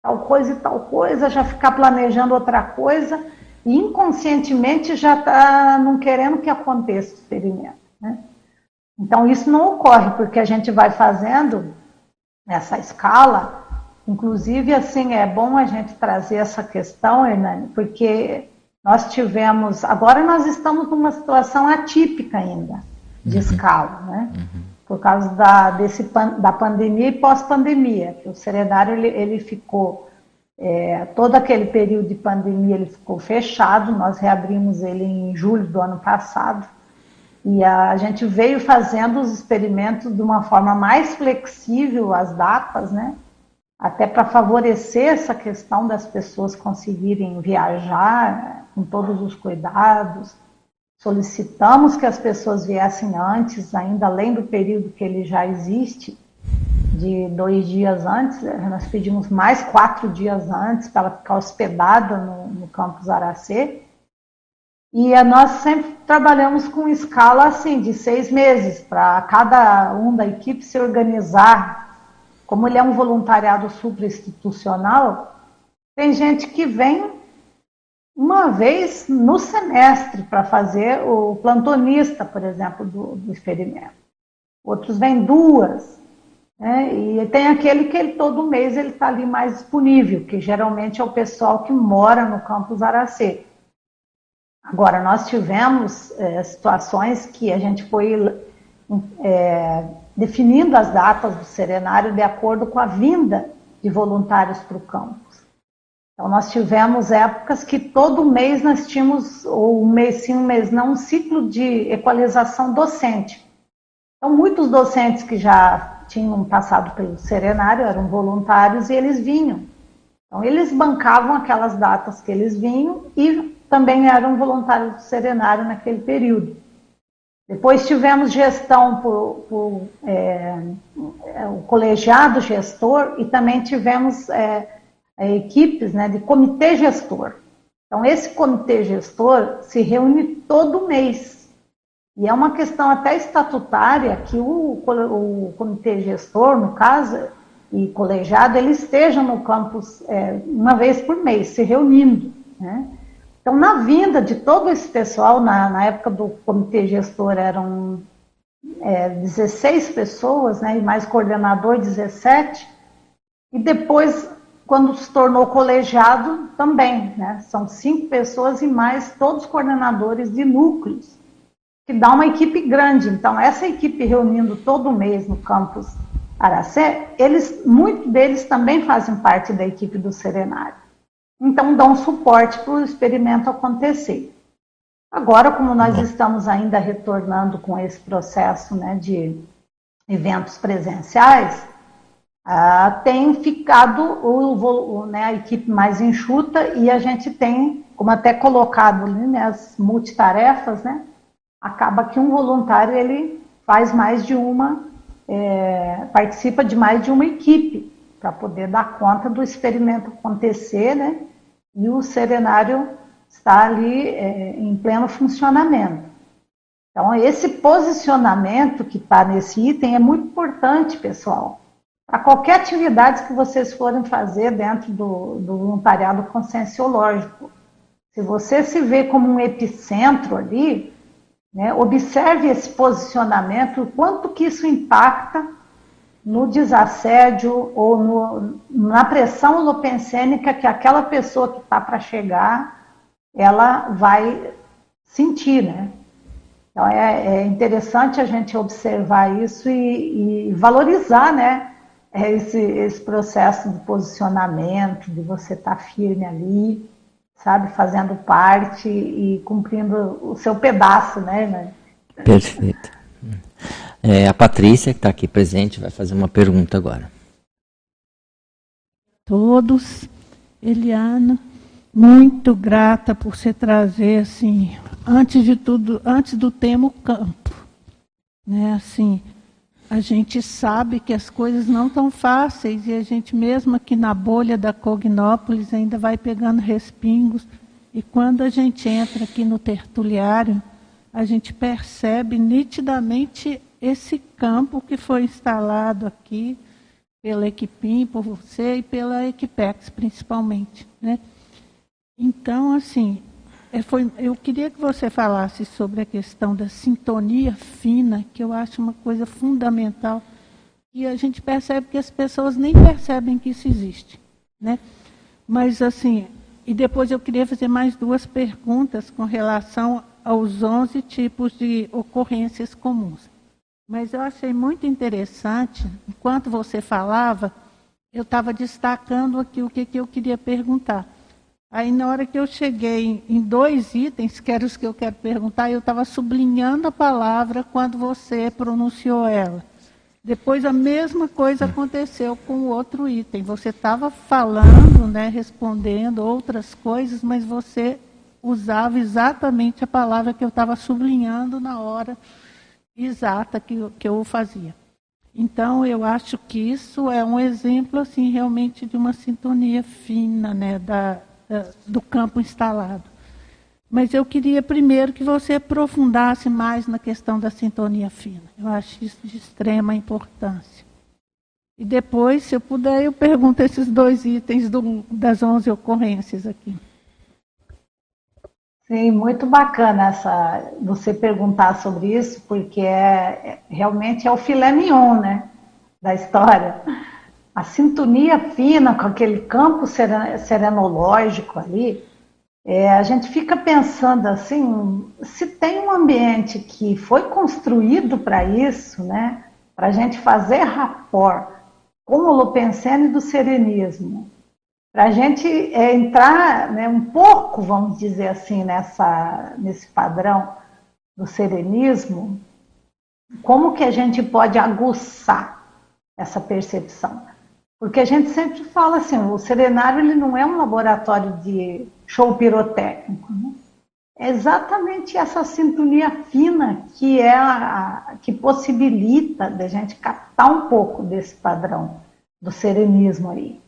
tal coisa e tal coisa, já ficar planejando outra coisa e inconscientemente já está não querendo que aconteça o experimento. Né? Então isso não ocorre porque a gente vai fazendo nessa escala, inclusive assim é bom a gente trazer essa questão, Hernani, porque nós tivemos, agora nós estamos numa situação atípica ainda de uhum. escala, né? Uhum. Por causa da, desse, da pandemia e pós-pandemia. O serenário ele, ele ficou, é, todo aquele período de pandemia ele ficou fechado, nós reabrimos ele em julho do ano passado. E a gente veio fazendo os experimentos de uma forma mais flexível, as datas, né? Até para favorecer essa questão das pessoas conseguirem viajar com todos os cuidados. Solicitamos que as pessoas viessem antes, ainda além do período que ele já existe, de dois dias antes. Nós pedimos mais quatro dias antes para ela ficar hospedada no, no campus Aracê. E nós sempre trabalhamos com escala assim, de seis meses, para cada um da equipe se organizar. Como ele é um voluntariado suprainstitucional, tem gente que vem uma vez no semestre para fazer o plantonista, por exemplo, do, do experimento. Outros vêm duas. Né? E tem aquele que ele, todo mês ele está ali mais disponível, que geralmente é o pessoal que mora no campus Aracê. Agora, nós tivemos é, situações que a gente foi é, definindo as datas do serenário de acordo com a vinda de voluntários para o campus. Então, nós tivemos épocas que todo mês nós tínhamos, ou um mês sim, um mês não, um ciclo de equalização docente. Então, muitos docentes que já tinham passado pelo serenário eram voluntários e eles vinham. Então, eles bancavam aquelas datas que eles vinham e também eram voluntários do Serenário naquele período. Depois tivemos gestão por, por é, é, o colegiado gestor e também tivemos é, equipes né, de comitê gestor. Então, esse comitê gestor se reúne todo mês. E é uma questão até estatutária que o, o comitê gestor, no caso, e colegiado, ele esteja no campus é, uma vez por mês, se reunindo. Né? Então, na vinda de todo esse pessoal, na, na época do comitê gestor eram é, 16 pessoas, né, e mais coordenador 17, e depois, quando se tornou colegiado, também, né, são cinco pessoas e mais todos coordenadores de núcleos, que dá uma equipe grande. Então, essa equipe reunindo todo mês no campus Aracé, eles, muitos deles também fazem parte da equipe do Serenário. Então, dão suporte para o experimento acontecer. Agora, como nós estamos ainda retornando com esse processo né, de eventos presenciais, ah, tem ficado o, o, né, a equipe mais enxuta e a gente tem, como até colocado ali, né, as multitarefas, né, acaba que um voluntário ele faz mais de uma, é, participa de mais de uma equipe para poder dar conta do experimento acontecer, né? E o serenário está ali é, em pleno funcionamento. Então, esse posicionamento que está nesse item é muito importante, pessoal. Para qualquer atividade que vocês forem fazer dentro do, do voluntariado conscienciológico, se você se vê como um epicentro ali, né, observe esse posicionamento, o quanto que isso impacta no desassédio ou no, na pressão holopensênica que aquela pessoa que está para chegar, ela vai sentir, né? Então é, é, interessante a gente observar isso e, e valorizar, né? Esse, esse, processo de posicionamento, de você estar tá firme ali, sabe, fazendo parte e cumprindo o seu pedaço, né? Perfeito. É, a Patrícia, que está aqui presente, vai fazer uma pergunta agora. Todos, Eliana, muito grata por você trazer, assim, antes de tudo, antes do tema o campo. Né, assim, a gente sabe que as coisas não estão fáceis e a gente mesmo aqui na bolha da Cognópolis ainda vai pegando respingos. E quando a gente entra aqui no tertuliário, a gente percebe nitidamente esse campo que foi instalado aqui pela Equipim, por você e pela Equipex principalmente, né? Então, assim, foi, eu queria que você falasse sobre a questão da sintonia fina, que eu acho uma coisa fundamental, e a gente percebe que as pessoas nem percebem que isso existe, né? Mas, assim, e depois eu queria fazer mais duas perguntas com relação aos 11 tipos de ocorrências comuns. Mas eu achei muito interessante, enquanto você falava, eu estava destacando aqui o que, que eu queria perguntar. Aí, na hora que eu cheguei em dois itens, que eram os que eu quero perguntar, eu estava sublinhando a palavra quando você pronunciou ela. Depois, a mesma coisa aconteceu com o outro item. Você estava falando, né, respondendo outras coisas, mas você usava exatamente a palavra que eu estava sublinhando na hora exata que, que eu fazia. Então, eu acho que isso é um exemplo, assim, realmente de uma sintonia fina, né, da, do campo instalado. Mas eu queria primeiro que você aprofundasse mais na questão da sintonia fina. Eu acho isso de extrema importância. E depois, se eu puder, eu pergunto esses dois itens do, das 11 ocorrências aqui. Sim, muito bacana essa, você perguntar sobre isso, porque é, é, realmente é o filé mignon, né, da história. A sintonia fina com aquele campo serenológico ali, é, a gente fica pensando assim, se tem um ambiente que foi construído para isso, né, para a gente fazer rapport com o Lopensene do serenismo, para a gente é, entrar né, um pouco, vamos dizer assim, nessa, nesse padrão do serenismo, como que a gente pode aguçar essa percepção? Porque a gente sempre fala assim, o serenário ele não é um laboratório de show pirotécnico. Né? É exatamente essa sintonia fina que é a, que possibilita da gente captar um pouco desse padrão do serenismo aí.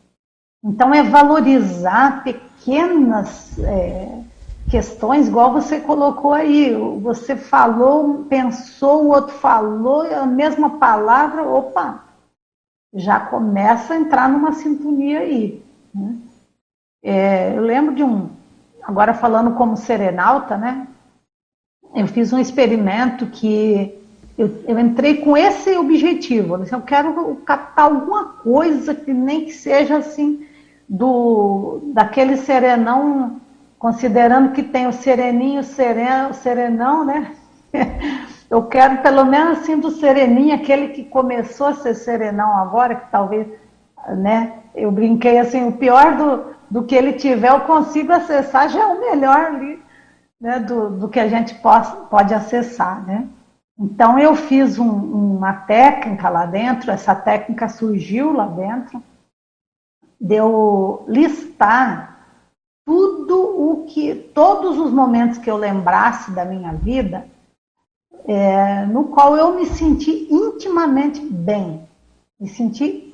Então, é valorizar pequenas é, questões, igual você colocou aí. Você falou, pensou, o outro falou, a mesma palavra, opa, já começa a entrar numa sintonia aí. Né? É, eu lembro de um, agora falando como serenalta, né? Eu fiz um experimento que eu, eu, entrei com esse objetivo. Eu quero captar alguma coisa que nem que seja assim do daquele serenão, considerando que tem o sereninho, o, seren, o serenão, né? *laughs* Eu quero pelo menos assim do sereninho, aquele que começou a ser serenão agora, que talvez, né? Eu brinquei assim, o pior do, do que ele tiver, eu consigo acessar, já é o melhor ali, né? Do, do que a gente pode, pode acessar, né? Então eu fiz um, uma técnica lá dentro, essa técnica surgiu lá dentro, de eu listar tudo o que, todos os momentos que eu lembrasse da minha vida, é, no qual eu me senti intimamente bem, me senti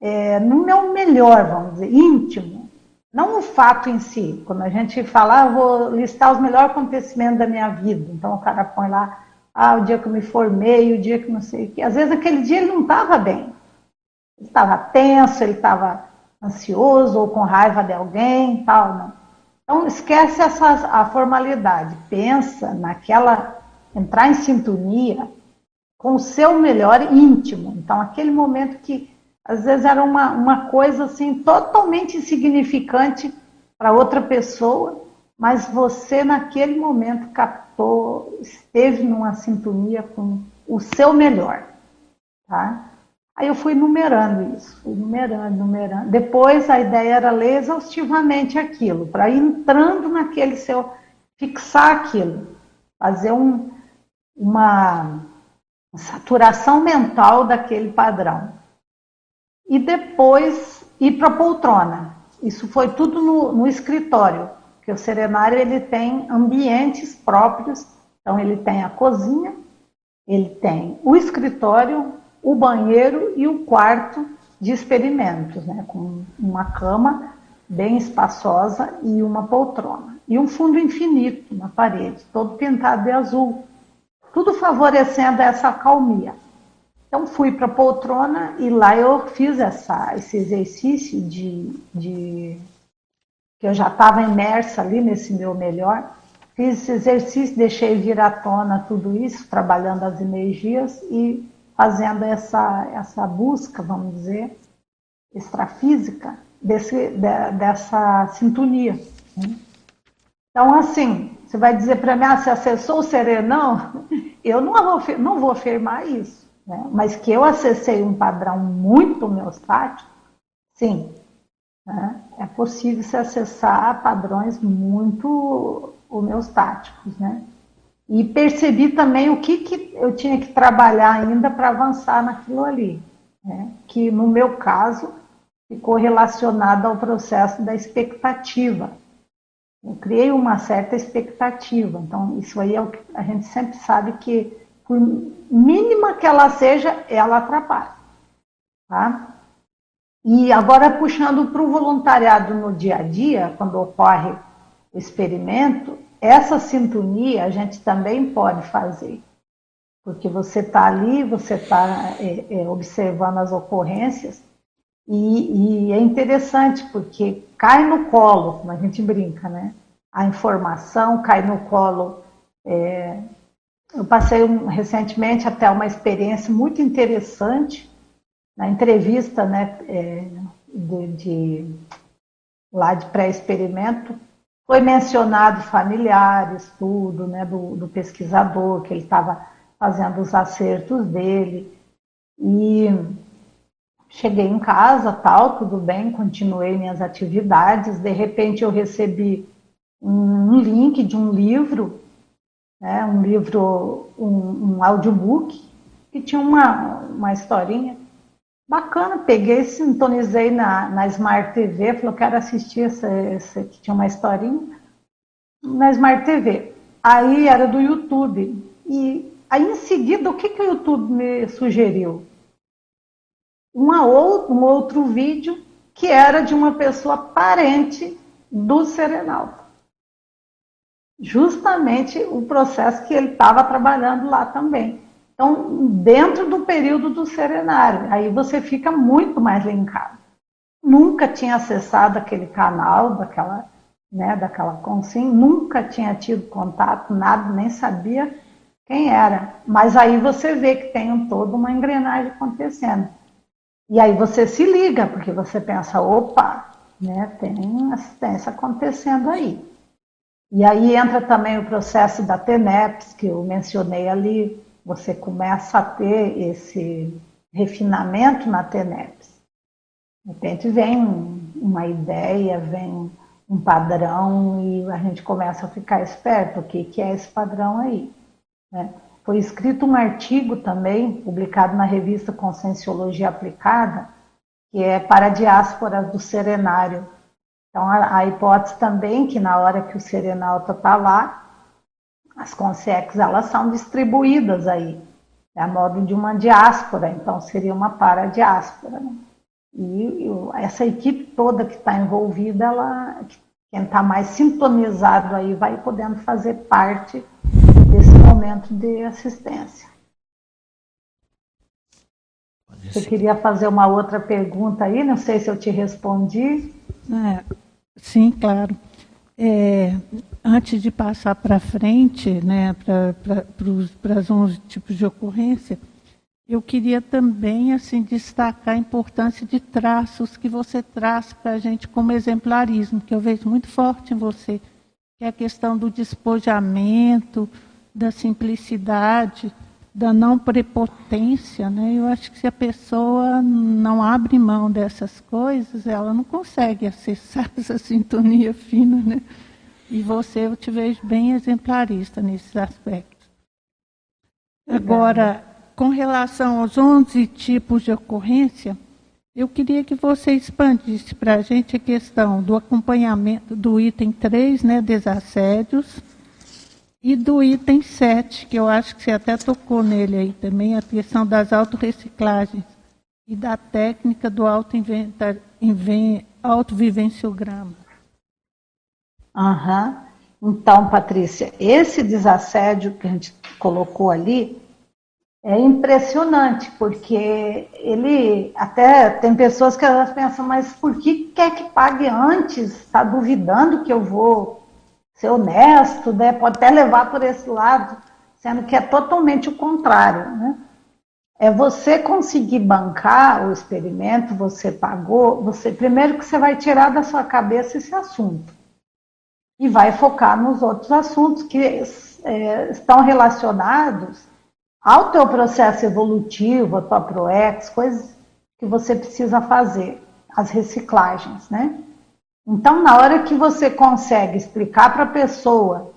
é, no meu melhor, vamos dizer, íntimo. Não o fato em si. Quando a gente fala, ah, vou listar os melhores acontecimentos da minha vida. Então o cara põe lá, ah, o dia que eu me formei, o dia que não sei o quê. Às vezes aquele dia ele não estava bem. Ele estava tenso, ele estava ansioso ou com raiva de alguém, tal, não. Então esquece essa a formalidade, pensa naquela entrar em sintonia com o seu melhor íntimo. Então aquele momento que às vezes era uma, uma coisa assim totalmente insignificante para outra pessoa, mas você naquele momento captou, esteve numa sintonia com o seu melhor, tá? Aí eu fui numerando isso, fui numerando, numerando. Depois a ideia era ler exaustivamente aquilo, para ir entrando naquele seu, fixar aquilo, fazer um, uma saturação mental daquele padrão. E depois ir para a poltrona. Isso foi tudo no, no escritório, porque o serenário ele tem ambientes próprios, então ele tem a cozinha, ele tem o escritório, o banheiro e o quarto de experimentos, né, com uma cama bem espaçosa e uma poltrona. E um fundo infinito na parede, todo pintado de azul. Tudo favorecendo essa calmia. Então fui para a poltrona e lá eu fiz essa, esse exercício de, de que eu já estava imersa ali nesse meu melhor. Fiz esse exercício, deixei vir à tona tudo isso, trabalhando as energias e fazendo essa, essa busca, vamos dizer, extrafísica desse, de, dessa sintonia. Né? Então, assim, você vai dizer para mim, ah, você acessou o serenão? *laughs* Eu não vou, não vou afirmar isso, né? mas que eu acessei um padrão muito homeostático, sim. Né? É possível se acessar padrões muito homeostáticos, né? E percebi também o que, que eu tinha que trabalhar ainda para avançar naquilo ali, né? que no meu caso ficou relacionado ao processo da expectativa. Eu criei uma certa expectativa, então isso aí é o que a gente sempre sabe que, por mínima que ela seja, ela atrapalha. Tá? E agora puxando para o voluntariado no dia a dia, quando ocorre o experimento, essa sintonia a gente também pode fazer. Porque você está ali, você está é, é, observando as ocorrências, e, e, é interessante porque cai no colo, como a gente brinca, né? A informação cai no colo. É, eu passei um, recentemente até uma experiência muito interessante na entrevista, né? É, de, de, lá de pré-experimento foi mencionado familiares, tudo, né, do, do pesquisador, que ele estava fazendo os acertos dele. E cheguei em casa, tal, tudo bem, continuei minhas atividades. De repente eu recebi um, link de um livro, né, um livro, um, um audiobook, que tinha uma, uma historinha Bacana, peguei, sintonizei na, na Smart TV, falou, quero assistir essa, essa que tinha uma historinha, na Smart TV. Aí era do YouTube. E aí em seguida, o que, que o YouTube me sugeriu? Uma ou, um outro vídeo que era de uma pessoa parente do Serenalto. Justamente o processo que ele estava trabalhando lá também. Então, dentro do período do serenário, aí você fica muito mais linkado. Nunca tinha acessado aquele canal daquela, né, daquela consim, nunca tinha tido contato, nada, nem sabia quem era. Mas aí você vê que tem toda uma engrenagem acontecendo. E aí você se liga, porque você pensa, opa, né, tem assistência acontecendo aí. E aí entra também o processo da TENEPS, que eu mencionei ali, você começa a ter esse refinamento na TENEPS. De repente vem uma ideia, vem um padrão e a gente começa a ficar esperto. O que, que é esse padrão aí? Né? Foi escrito um artigo também, publicado na revista Conscienciologia Aplicada, que é para a diáspora do serenário. Então, a, a hipótese também que na hora que o serenalta está lá, as consex elas são distribuídas aí, é a modo de uma diáspora, então seria uma para-diáspora. Né? E, e, essa equipe toda que está envolvida, ela, quem está mais sintonizado aí vai podendo fazer parte momento de assistência. Você queria fazer uma outra pergunta aí, não sei se eu te respondi. É, sim, claro. É, antes de passar para frente, né, para os 11 tipos de ocorrência, eu queria também assim destacar a importância de traços que você traz para a gente como exemplarismo, que eu vejo muito forte em você, que é a questão do despojamento, da simplicidade, da não prepotência. Né? Eu acho que se a pessoa não abre mão dessas coisas, ela não consegue acessar *laughs* essa sintonia fina. Né? E você, eu te vejo bem exemplarista nesses aspectos. Agora, com relação aos 11 tipos de ocorrência, eu queria que você expandisse para a gente a questão do acompanhamento do item 3, né, desassédios, e do item 7, que eu acho que você até tocou nele aí também, a questão das autorreciclagens e da técnica do autovivenciograma. Uhum. Então, Patrícia, esse desassédio que a gente colocou ali é impressionante, porque ele até tem pessoas que elas pensam, mas por que quer que pague antes? Está duvidando que eu vou ser honesto, né? Pode até levar por esse lado, sendo que é totalmente o contrário, né? É você conseguir bancar o experimento, você pagou, você primeiro que você vai tirar da sua cabeça esse assunto e vai focar nos outros assuntos que é, estão relacionados ao teu processo evolutivo, a tua ProEx, coisas que você precisa fazer. as reciclagens, né? Então, na hora que você consegue explicar para a pessoa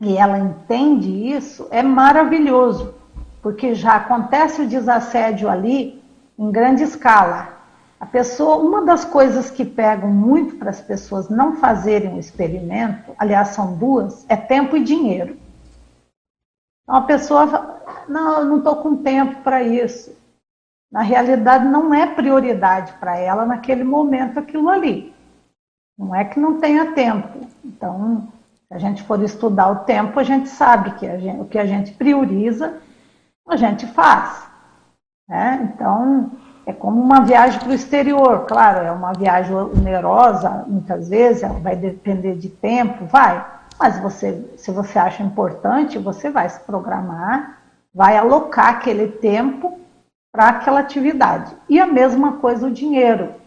e ela entende isso, é maravilhoso, porque já acontece o desassédio ali em grande escala. A pessoa, uma das coisas que pegam muito para as pessoas não fazerem o experimento, aliás, são duas, é tempo e dinheiro. Então a pessoa fala, não, eu não estou com tempo para isso. Na realidade, não é prioridade para ela naquele momento aquilo ali. Não é que não tenha tempo. Então, se a gente for estudar o tempo, a gente sabe que gente, o que a gente prioriza, a gente faz. Né? Então, é como uma viagem para o exterior, claro, é uma viagem onerosa, muitas vezes, vai depender de tempo, vai. Mas você, se você acha importante, você vai se programar, vai alocar aquele tempo para aquela atividade. E a mesma coisa o dinheiro.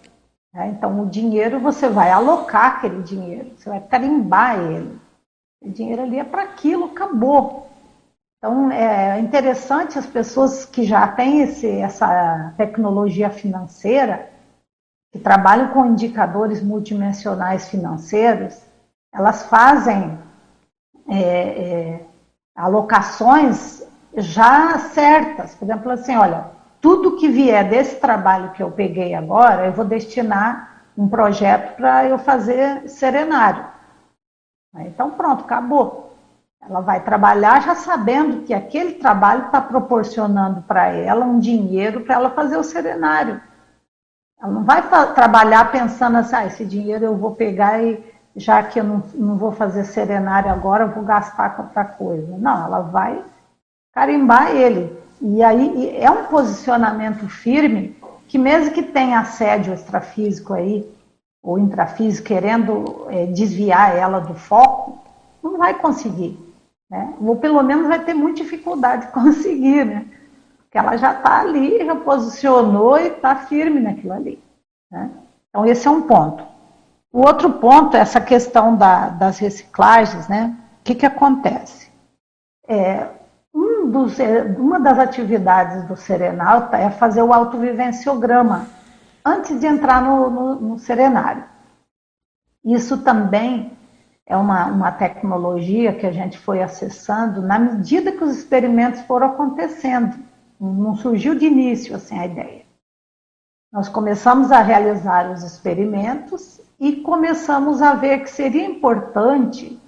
Né? Então, o dinheiro você vai alocar aquele dinheiro, você vai carimbar ele. O dinheiro ali é para aquilo, acabou. Então, é interessante as pessoas que já têm esse, essa tecnologia financeira, que trabalham com indicadores multidimensionais financeiros, elas fazem é, é, alocações já certas. Por exemplo, assim, olha, tudo que vier desse trabalho que eu peguei agora, eu vou destinar um projeto para eu fazer serenário. Então, pronto, acabou. Ela vai trabalhar já sabendo que aquele trabalho está proporcionando para ela um dinheiro para ela fazer o serenário. Ela não vai trabalhar pensando assim, ah, esse dinheiro eu vou pegar e já que eu não, não vou fazer serenário agora, eu vou gastar com outra coisa. Não, ela vai carimbar ele. E aí é um posicionamento firme que mesmo que tenha assédio extrafísico aí, ou intrafísico, querendo é, desviar ela do foco, não vai conseguir. Né? Ou pelo menos vai ter muita dificuldade de conseguir, né? Porque ela já está ali, já posicionou e está firme naquilo ali. Né? Então, esse é um ponto. O outro ponto é essa questão da, das reciclagens, né? O que, que acontece? É, um dos, é, uma das atividades do Serenalta é fazer o autovivenciograma antes de entrar no, no, no serenário. Isso também é uma, uma tecnologia que a gente foi acessando na medida que os experimentos foram acontecendo. Não surgiu de início assim a ideia. Nós começamos a realizar os experimentos e começamos a ver que seria importante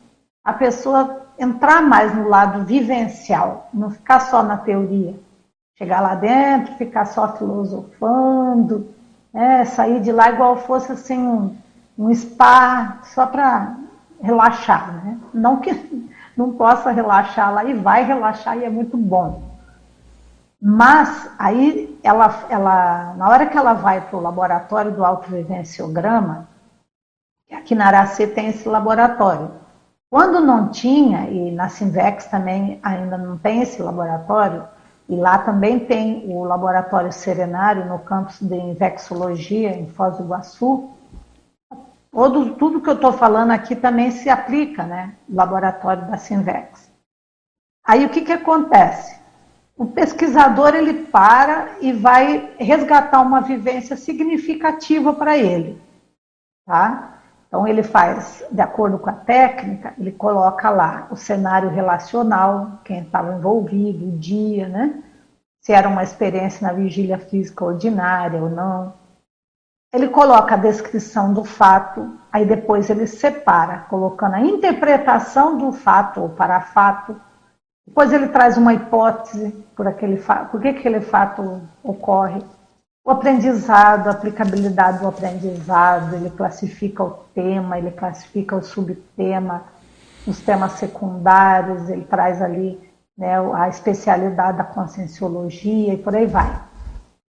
a pessoa entrar mais no lado vivencial, não ficar só na teoria. Chegar lá dentro, ficar só filosofando, né? sair de lá igual fosse assim um, um spa só para relaxar, né? Não que *laughs* não possa relaxar lá e vai relaxar e é muito bom. Mas aí ela, ela na hora que ela vai para o laboratório do autovivenciograma, aqui na Aracê tem esse laboratório. Quando não tinha, e na Simvex também ainda não tem esse laboratório, e lá também tem o laboratório serenário no campus de infecciologia em Foz do Iguaçu, Todo, tudo que eu estou falando aqui também se aplica, né? Laboratório da Sinvex. Aí o que, que acontece? O pesquisador ele para e vai resgatar uma vivência significativa para ele, tá? Então ele faz, de acordo com a técnica, ele coloca lá o cenário relacional, quem estava envolvido, o dia, né? Se era uma experiência na vigília física ordinária ou não ele coloca a descrição do fato, aí depois ele separa, colocando a interpretação do fato ou para fato. Depois ele traz uma hipótese por aquele fato, por que aquele fato ocorre. O aprendizado, a aplicabilidade do aprendizado, ele classifica o tema, ele classifica o subtema, os temas secundários, ele traz ali né, a especialidade da conscienciologia e por aí vai.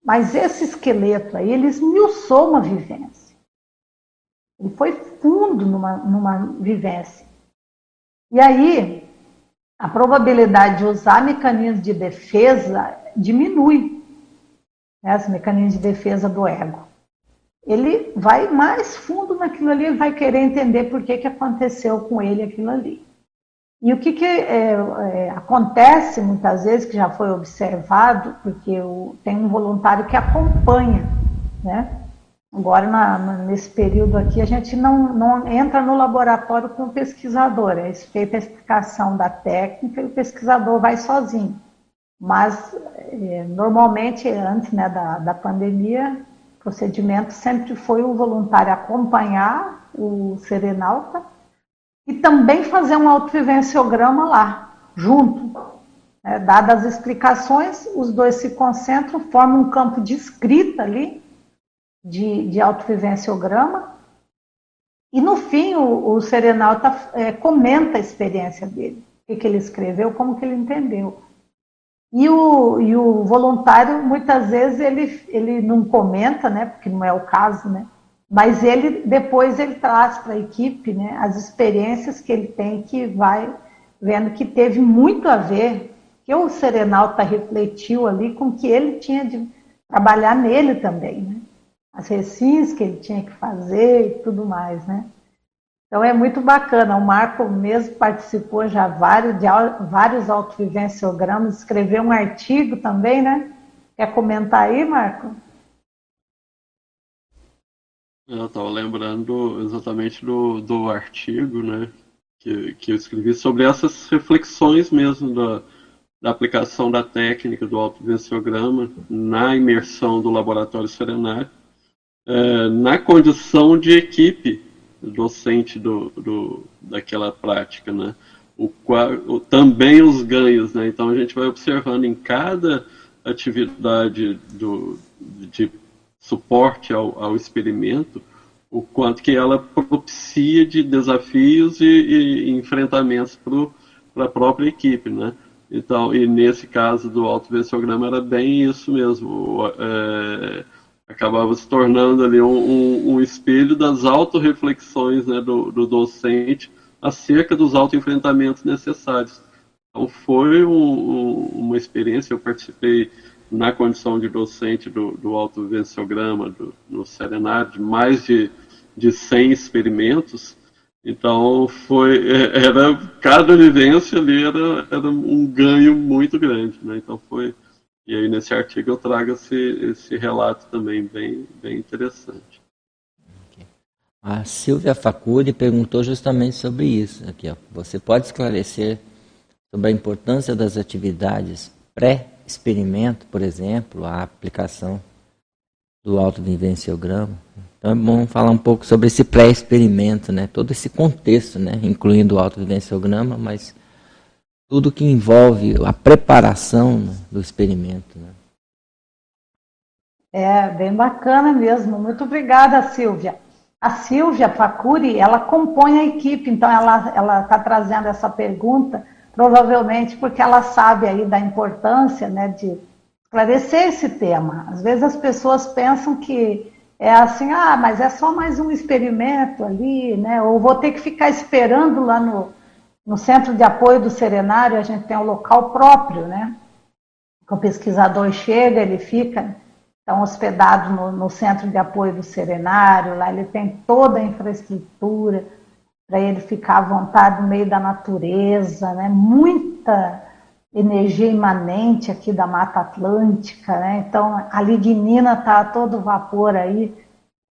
Mas esse esqueleto aí, ele esmiuçou uma vivência. Ele foi fundo numa, numa vivência. E aí, a probabilidade de usar mecanismos de defesa diminui. Né, os mecanismos de defesa do ego. Ele vai mais fundo naquilo ali, ele vai querer entender por que, que aconteceu com ele aquilo ali. E o que, que é, é, acontece muitas vezes, que já foi observado, porque tem um voluntário que acompanha, né? Agora, na, nesse período aqui, a gente não, não entra no laboratório com o pesquisador, é feita a explicação da técnica e o pesquisador vai sozinho. Mas, é, normalmente, antes né, da, da pandemia, o procedimento sempre foi o voluntário acompanhar o serenalta e também fazer um autovivenciograma lá, junto. É, dadas as explicações, os dois se concentram, formam um campo de escrita ali, de, de autovivenciograma, e no fim o, o serenalta é, comenta a experiência dele, o que, que, ele escreveu, como que ele entendeu. E o, e o voluntário, muitas vezes, ele, ele não comenta, né, porque não é o caso, né, mas ele depois ele traz para a equipe né, as experiências que ele tem que vai vendo que teve muito a ver, que o Serenalta refletiu ali com que ele tinha de trabalhar nele também. Né? as recins que ele tinha que fazer e tudo mais, né? Então é muito bacana. O Marco mesmo participou já vários, de vários autovivenciogramas, escreveu um artigo também, né? Quer comentar aí, Marco? Eu estava lembrando exatamente do, do artigo, né? Que, que eu escrevi sobre essas reflexões mesmo da, da aplicação da técnica do autovivenciograma na imersão do laboratório serenário é, na condição de equipe docente do, do, daquela prática, né? O, o, também os ganhos, né? Então a gente vai observando em cada atividade do, de suporte ao, ao experimento o quanto que ela propicia de desafios e, e enfrentamentos para a própria equipe, né? Então, e nesse caso do autovenciograma era bem isso mesmo. É, acabava se tornando ali um, um, um espelho das autorreflexões né, do, do docente acerca dos autoenfrentamentos necessários. Então foi um, uma experiência, eu participei na condição de docente do, do autovivenciograma, do, no Serenário, de mais de, de 100 experimentos, então foi, era, cada vivência ali era, era um ganho muito grande, né? então foi, e aí nesse artigo eu trago esse, esse relato também bem, bem interessante. A Silvia Facuri perguntou justamente sobre isso. Aqui, ó. Você pode esclarecer sobre a importância das atividades pré-experimento, por exemplo, a aplicação do autovivenciograma? Então é bom falar um pouco sobre esse pré-experimento, né? todo esse contexto, né? incluindo o autovivenciograma, mas tudo que envolve a preparação né, do experimento. Né? É, bem bacana mesmo. Muito obrigada, Silvia. A Silvia Facuri, ela compõe a equipe, então ela está trazendo essa pergunta, provavelmente porque ela sabe aí da importância né, de esclarecer esse tema. Às vezes as pessoas pensam que é assim, ah, mas é só mais um experimento ali, né? Ou vou ter que ficar esperando lá no, no centro de apoio do serenário, a gente tem um local próprio, né? O pesquisador chega, ele fica então, hospedado no, no centro de apoio do serenário, lá ele tem toda a infraestrutura para ele ficar à vontade no meio da natureza, né? Muita energia imanente aqui da Mata Atlântica, né? Então, a lignina está a todo vapor aí,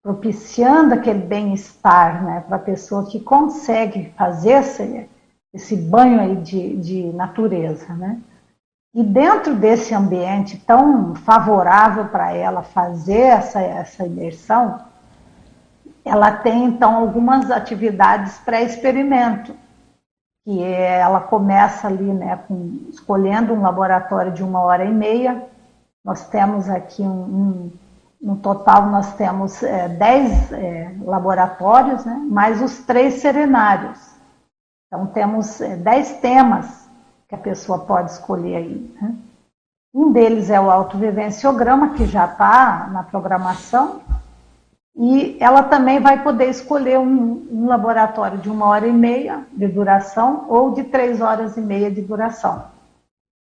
propiciando aquele bem-estar, né? Para a pessoa que consegue fazer esse, esse banho aí de, de natureza, né? E dentro desse ambiente tão favorável para ela fazer essa, essa imersão, ela tem então algumas atividades pré-experimento, que é, ela começa ali, né, com, escolhendo um laboratório de uma hora e meia. Nós temos aqui um, um no total nós temos é, dez é, laboratórios, né, mais os três serenários. Então, temos é, dez temas que a pessoa pode escolher aí. Né? Um deles é o autovivenciograma, que já está na programação, e ela também vai poder escolher um, um, laboratório de uma hora e meia de duração ou de três horas e meia de duração.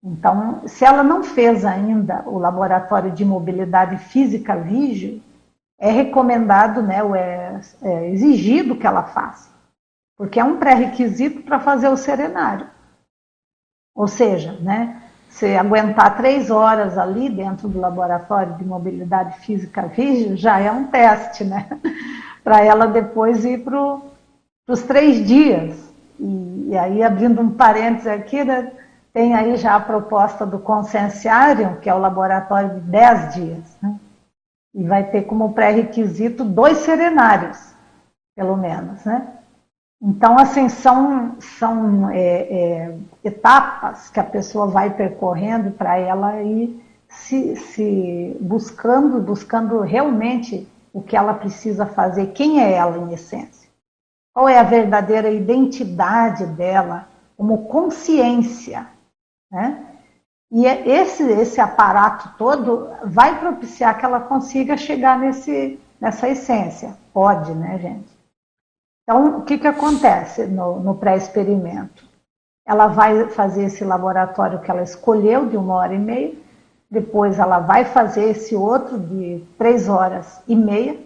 Então, se ela não fez ainda o laboratório de mobilidade física Vigio, é recomendado, né, ou é, é exigido que ela faça porque é um pré-requisito para fazer o serenário. Ou seja, né, você aguentar três horas ali dentro do laboratório de mobilidade física vídeo já é um teste, né? *laughs* Para ela depois ir para os três dias. E, e, aí, abrindo um parênteses aqui, né, tem aí já a proposta do Conscienciário, que é o laboratório de dez dias. Né? E vai ter como pré-requisito dois serenários, pelo menos, né? Então, assim, são, são é, é, etapas que a pessoa vai percorrendo para ela ir se, se buscando, buscando realmente o que ela precisa fazer, quem é ela em essência. Qual é a verdadeira identidade dela como consciência, né? E é esse, esse aparato todo vai propiciar que ela consiga chegar nesse, nessa essência. Pode, né, gente? Então, o que, que acontece no, no pré-experimento? Ela vai fazer esse laboratório que ela escolheu de uma hora e meia, depois ela vai fazer esse outro de três horas e meia,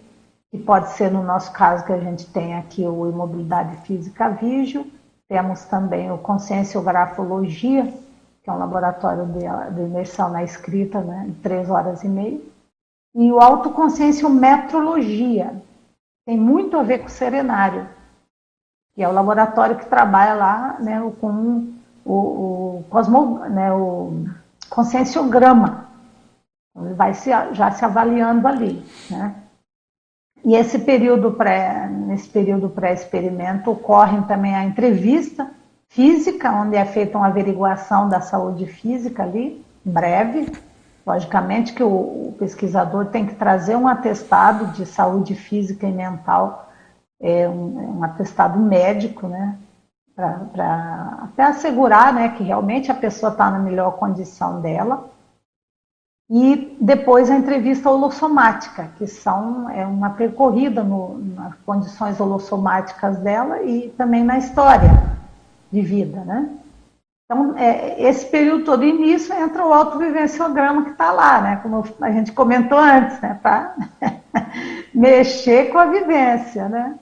que pode ser no nosso caso que a gente tem aqui o Imobilidade Física Vígio, temos também o Conscienciografologia, que é um laboratório de, de imersão na escrita, né, de três horas e meia, e o Autoconscienciometrologia, tem muito a ver com o serenário, que é o laboratório que trabalha lá né, com o, o, cosmo, né, o conscienciograma. Então, ele vai se, já se avaliando ali. Né? E esse período pré, nesse período pré-experimento ocorre também a entrevista física, onde é feita uma averiguação da saúde física ali, breve, Logicamente que o, o pesquisador tem que trazer um atestado de saúde física e mental, é, um, um atestado médico, né? Para até assegurar né, que realmente a pessoa está na melhor condição dela. E depois a entrevista holossomática, que são é uma percorrida no, nas condições holossomáticas dela e também na história de vida, né? Então, é, esse período todo, e nisso entra o autovivenciograma que está lá, né? Como a gente comentou antes, né? Para *laughs* mexer com a vivência, né?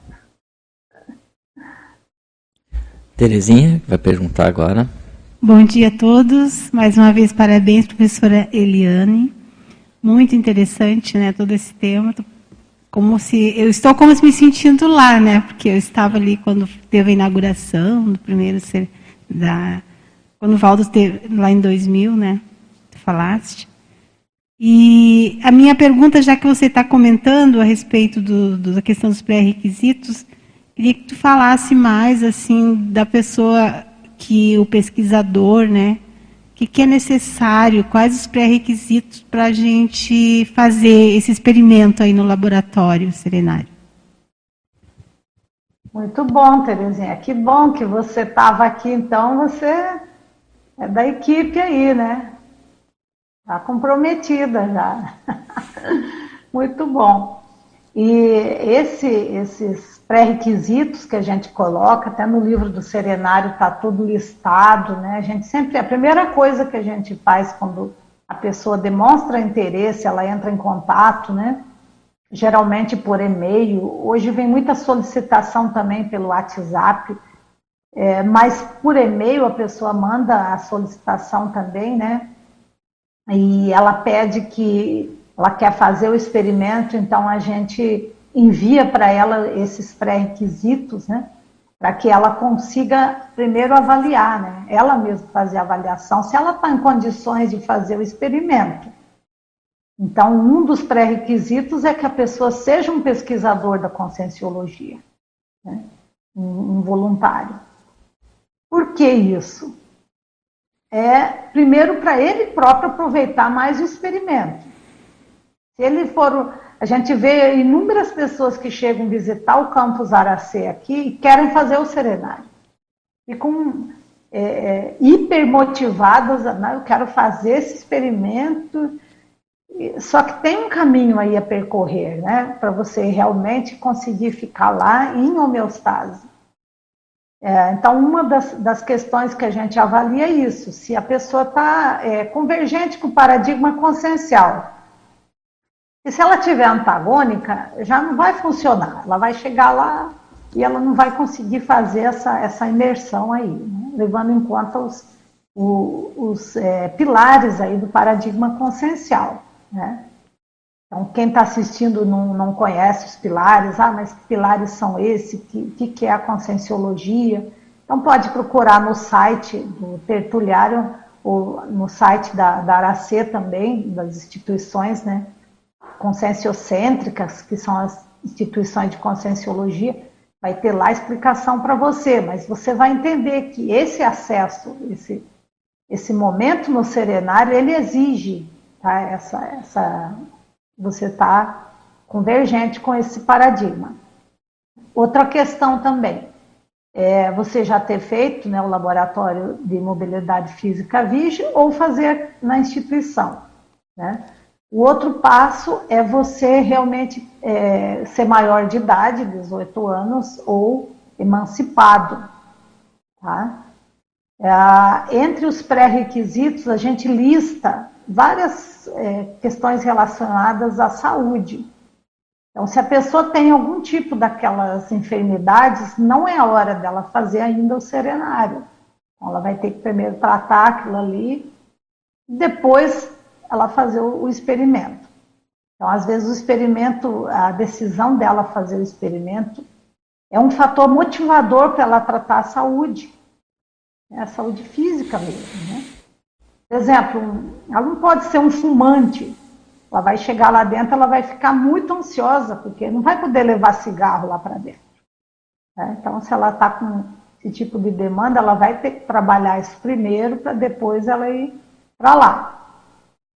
Terezinha vai perguntar agora. Bom dia a todos. Mais uma vez, parabéns, professora Eliane. Muito interessante, né, todo esse tema. Como se eu estou como se me sentindo lá, né? Porque eu estava ali quando teve a inauguração do primeiro ser da quando o Valdo esteve lá em 2000, né? Tu falaste. E a minha pergunta, já que você está comentando a respeito do, do, da questão dos pré-requisitos, queria que tu falasse mais assim da pessoa que o pesquisador, né? O que, que é necessário, quais os pré-requisitos para a gente fazer esse experimento aí no laboratório serenário? Muito bom, Terezinha. Que bom que você estava aqui, então você é da equipe aí, né? Está comprometida já. *laughs* Muito bom. E esse, esses pré-requisitos que a gente coloca, até no livro do Serenário está tudo listado, né? A gente sempre, a primeira coisa que a gente faz quando a pessoa demonstra interesse, ela entra em contato, né? Geralmente por e-mail. Hoje vem muita solicitação também pelo WhatsApp é, mas por e-mail a pessoa manda a solicitação também, né? E ela pede que ela quer fazer o experimento, então a gente envia para ela esses pré-requisitos, né? Para que ela consiga primeiro avaliar, né? Ela mesma fazer a avaliação, se ela está em condições de fazer o experimento. Então, um dos pré-requisitos é que a pessoa seja um pesquisador da conscienciologia, né? um, um voluntário. Por que isso? É, primeiro, para ele próprio aproveitar mais o experimento. Se ele for. A gente vê inúmeras pessoas que chegam visitar o campus Aracê aqui e querem fazer o serenário. E com é, é, hiper motivadas, né? eu quero fazer esse experimento. Só que tem um caminho aí a percorrer, né? Para você realmente conseguir ficar lá em homeostase. É, então, uma das, das, questões que a gente avalia é isso, se a pessoa está é, convergente com o paradigma consciencial. E se ela estiver antagônica, já não vai funcionar. Ela vai chegar lá e ela não vai conseguir fazer essa, essa imersão aí, né? levando em conta os, o, os é, pilares aí do paradigma consciencial, né? Então, quem está assistindo não, não conhece os pilares, ah, mas que pilares são esses? O que, que é a conscienciologia? Então, pode procurar no site do Tertuliário, ou no site da, da Aracê também, das instituições né, conscienciocêntricas, que são as instituições de conscienciologia, vai ter lá explicação para você, mas você vai entender que esse acesso, esse, esse momento no serenário, ele exige tá, essa, essa você está convergente com esse paradigma. Outra questão também, é você já ter feito né, o laboratório de mobilidade física VIGE ou fazer na instituição. Né? O outro passo é você realmente é, ser maior de idade, 18 anos, ou emancipado. Tá? É, entre os pré-requisitos, a gente lista várias é, questões relacionadas à saúde. Então, se a pessoa tem algum tipo daquelas enfermidades, não é a hora dela fazer ainda o serenário. Então, ela vai ter que primeiro tratar aquilo ali, depois ela fazer o, o experimento. Então, às vezes, o experimento, a decisão dela fazer o experimento é um fator motivador para ela tratar a saúde, né? a saúde física mesmo, né? Por exemplo, ela não pode ser um fumante. Ela vai chegar lá dentro, ela vai ficar muito ansiosa, porque não vai poder levar cigarro lá para dentro. Né? Então, se ela está com esse tipo de demanda, ela vai ter que trabalhar isso primeiro para depois ela ir para lá.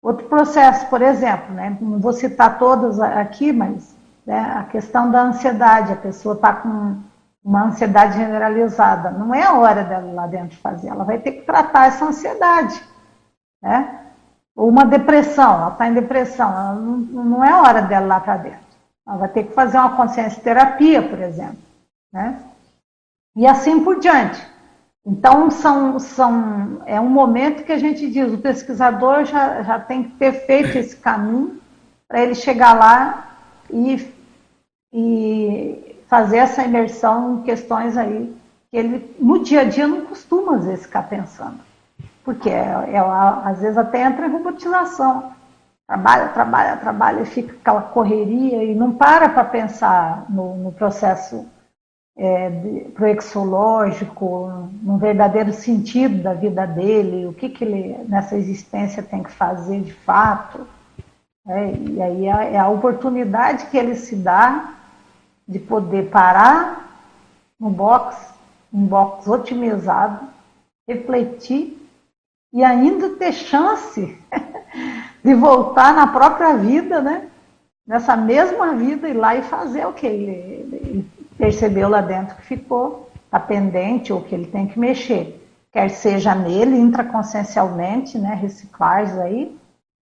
Outro processo, por exemplo, né? não vou citar todos aqui, mas né, a questão da ansiedade, a pessoa está com uma ansiedade generalizada, não é a hora dela lá dentro fazer, ela vai ter que tratar essa ansiedade né? Ou uma depressão, ela está em depressão, não, não, é hora dela lá para dentro. Ela vai ter que fazer uma consciência terapia, por exemplo, né? E assim por diante. Então, são, são, é um momento que a gente diz, o pesquisador já, já tem que ter feito esse caminho para ele chegar lá e, e fazer essa imersão em questões aí que ele, no dia a dia, não costuma, às vezes, ficar pensando porque ela, é, às vezes até entra em robotização. Trabalha, trabalha, trabalha e fica aquela correria e não para para pensar no, no processo é, proexológico, no verdadeiro sentido da vida dele, o que, que ele nessa existência tem que fazer de fato. É, e aí é, é a oportunidade que ele se dá de poder parar no box, um box otimizado, refletir e ainda ter chance *laughs* de voltar na própria vida, né? Nessa mesma vida, ir lá e fazer o que ele, ele percebeu lá dentro que ficou, está pendente ou que ele tem que mexer. Quer seja nele, intraconsciencialmente, né? Isso aí,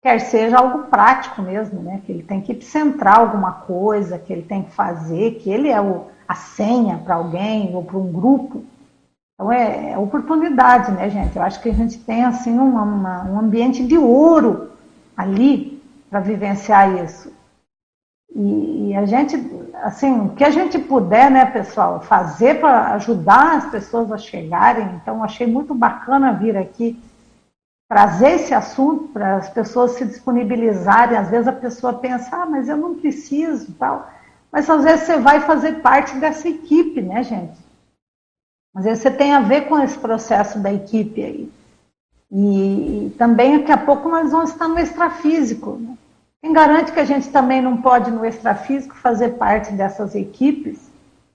quer seja algo prático mesmo, né? Que ele tem que centrar alguma coisa, que ele tem que fazer, que ele é o, a senha para alguém ou para um grupo. Então é, é, oportunidade, né, gente? Eu acho que a gente tem assim uma, uma, um ambiente de ouro ali para vivenciar isso. E, e, a gente, assim, o que a gente puder, né, pessoal, fazer para ajudar as pessoas a chegarem. Então, achei muito bacana vir aqui trazer esse assunto para as pessoas se disponibilizarem. Às vezes a pessoa pensa, ah, mas eu não preciso, tal. Mas às vezes você vai fazer parte dessa equipe, né, gente? Mas você tem a ver com esse processo da equipe aí. E, também daqui a pouco nós vamos estar no extrafísico. Né? Quem garante que a gente também não pode no extrafísico fazer parte dessas equipes,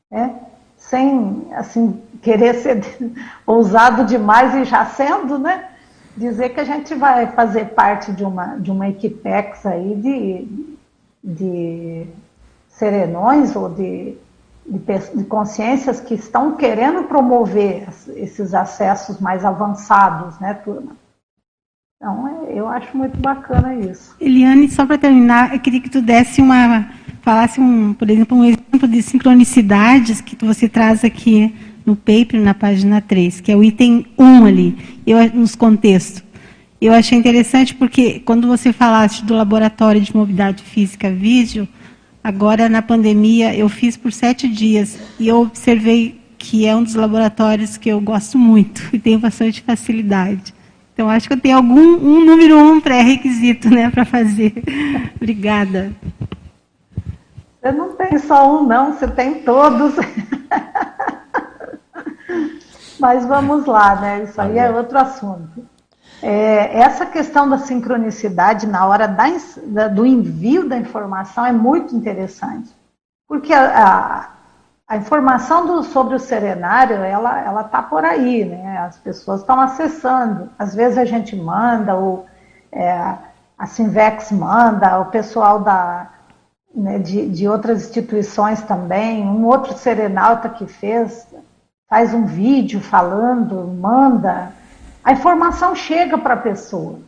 né? sem assim querer ser *laughs* ousado demais e já sendo, né? Dizer que a gente vai fazer parte de uma de uma equipex aí de, de serenões ou de de, consciências que estão querendo promover esses acessos mais avançados, né, turma? Então, é, eu acho muito bacana isso. Eliane, só para terminar, eu queria que tu desse uma, falasse, um, por exemplo, um exemplo de sincronicidades que você traz aqui no paper, na página 3, que é o item 1 ali, eu, nos contextos. Eu achei interessante porque, quando você falaste do laboratório de mobilidade física vídeo, Agora, na pandemia, eu fiz por sete dias e eu observei que é um dos laboratórios que eu gosto muito *laughs* e tenho bastante facilidade. Então, acho que eu tenho algum um número um pré-requisito né, para fazer. *laughs* Obrigada. Você não tem só um, não, você tem todos. *laughs* Mas vamos lá, né? Isso aí é outro assunto. É, essa questão da sincronicidade na hora da, da, do envio da informação é muito interessante. Porque a, a, a informação do, sobre o serenário, ela ela está por aí, né? As pessoas estão acessando. Às vezes a gente manda, ou é, a Sinvex manda, o pessoal da, né, de, de outras instituições também, um outro serenalta que fez, faz um vídeo falando, manda. A informação chega para a pessoa.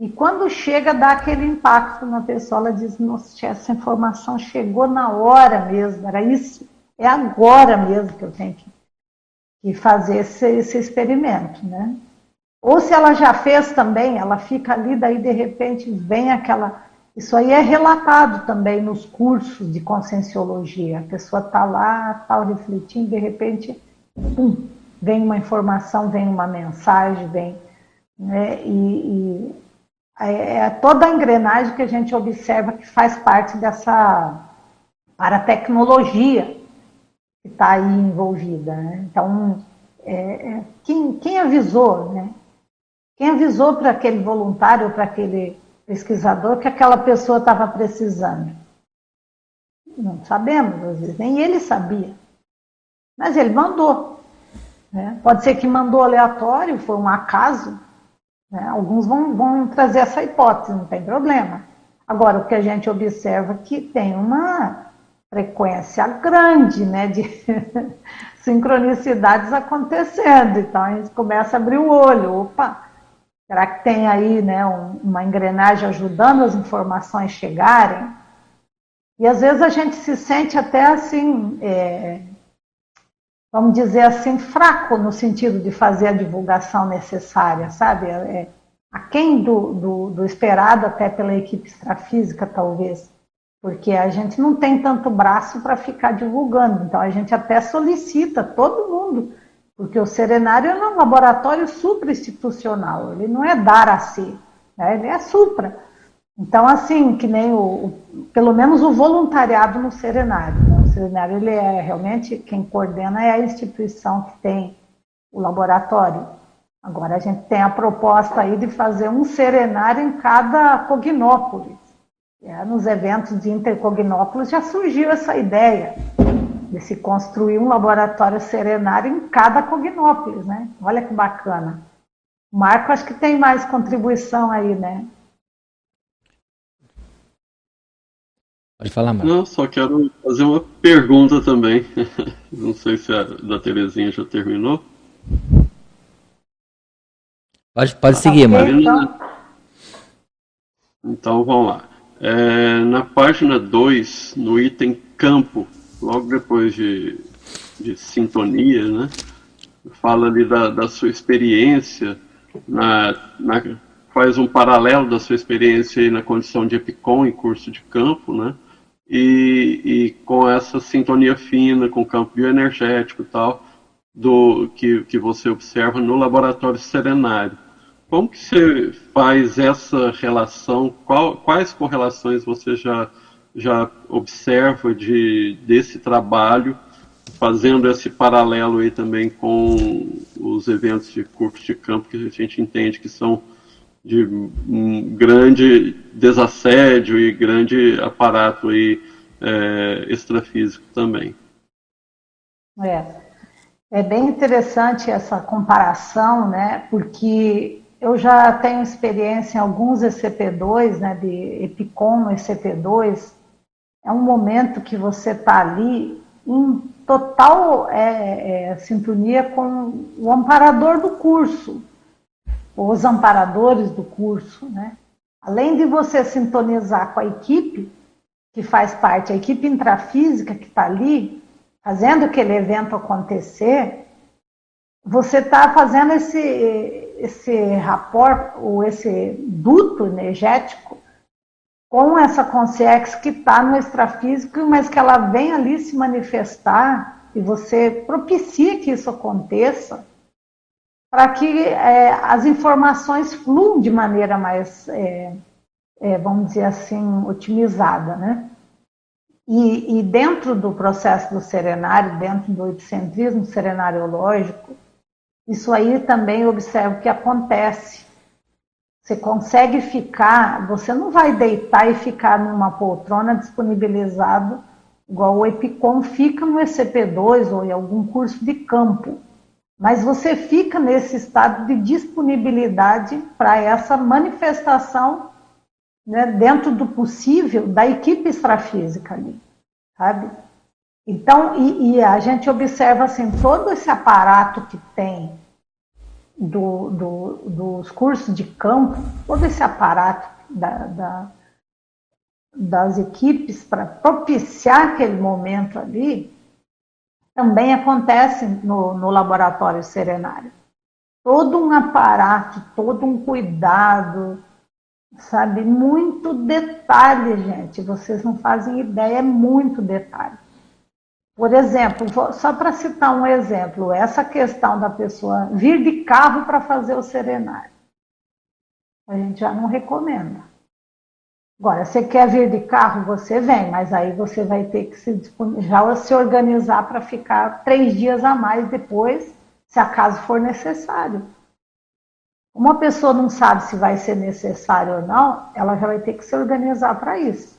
E quando chega, dá aquele impacto na pessoa. Ela diz: Nossa, essa informação chegou na hora mesmo, era isso é agora mesmo que eu tenho que, que fazer esse, esse experimento, né? Ou se ela já fez também, ela fica ali, daí de repente vem aquela. Isso aí é relatado também nos cursos de conscienciologia. A pessoa está lá, tal, refletindo, de repente, pum, vem uma informação, vem uma mensagem, vem. Né? E, e é, é toda a engrenagem que a gente observa que faz parte dessa para tecnologia que está aí envolvida. Né? Então, é, é, quem, quem avisou, né? Quem avisou para aquele voluntário, para aquele pesquisador, que aquela pessoa estava precisando? Não sabemos, às vezes, nem ele sabia. Mas ele mandou. Né? Pode ser que mandou aleatório, foi um acaso. Né? Alguns vão, vão trazer essa hipótese, não tem problema. Agora, o que a gente observa é que tem uma frequência grande né, de *laughs* sincronicidades acontecendo. Então a gente começa a abrir o olho. Opa, será que tem aí né, um, uma engrenagem ajudando as informações chegarem? E às vezes a gente se sente até assim, é, vamos dizer assim, fraco no sentido de fazer a divulgação necessária, sabe? É, aquém do, do, do esperado até pela equipe extrafísica, talvez porque a gente não tem tanto braço para ficar divulgando. Então a gente até solicita todo mundo, porque o Serenário é um laboratório suprainstitucional, ele não é dar a si, né? ele é supra. Então, assim, que nem o, o, pelo menos o voluntariado no Serenário. Né? O Serenário, ele é realmente, quem coordena é a instituição que tem o laboratório. Agora, a gente tem a proposta aí de fazer um serenário em cada cognópolis. É, nos eventos de Intercognópolis já surgiu essa ideia de se construir um laboratório serenário em cada Cognópolis, né? Olha que bacana. Marco acho que tem mais contribuição aí, né? Pode falar, Marco. Não, só quero fazer uma pergunta também. *laughs* Não sei se a da Terezinha já terminou. Pode, pode seguir, Marco. Então... então vamos lá. É, na página 2, no item campo, logo depois de, de sintonia, né, fala ali da, da sua experiência, na, na, faz um paralelo da sua experiência aí na condição de EPICOM em curso de campo, né, e, e com essa sintonia fina com o campo bioenergético e tal, do, que, que você observa no laboratório serenário. Como que você faz essa relação? Qual, quais correlações você já, já observa de, desse trabalho, fazendo esse paralelo aí também com os eventos de curso de campo que a gente entende que são de um grande desassédio e grande aparato aí, é, extrafísico também. É, é bem interessante essa comparação, né? Porque eu já tenho experiência em alguns ECP2, né, de EPICOM no ECP2. É um momento que você está ali em total é, é, sintonia com o amparador do curso, os amparadores do curso, né? Além de você sintonizar com a equipe, que faz parte, a equipe intrafísica que está ali, fazendo aquele evento acontecer, você está fazendo esse, esse rapport, ou esse duto energético, com essa consciência que está no extrafísico, mas que ela vem ali se manifestar e você propicia que isso aconteça, para que é, as informações fluam de maneira mais, é, é, vamos dizer assim, otimizada, né? E, e, dentro do processo do serenário, dentro do epicentrismo serenariológico, isso aí também observa o que acontece. Você consegue ficar, você não vai deitar e ficar numa poltrona disponibilizado igual o EPICOM fica no ECP2 ou em algum curso de campo. Mas você fica nesse estado de disponibilidade para essa manifestação né, dentro do possível da equipe extrafísica ali, sabe? Então, e, e, a gente observa assim, todo esse aparato que tem do, do, dos cursos de campo, todo esse aparato da, da, das equipes para propiciar aquele momento ali, também acontece no, no laboratório serenário. Todo um aparato, todo um cuidado, sabe? Muito detalhe, gente. Vocês não fazem ideia, é muito detalhe. Por exemplo, só para citar um exemplo, essa questão da pessoa vir de carro para fazer o serenário. A gente já não recomenda. Agora, você quer vir de carro, você vem, mas aí você vai ter que se, já se organizar para ficar três dias a mais depois, se acaso for necessário. Uma pessoa não sabe se vai ser necessário ou não, ela já vai ter que se organizar para isso.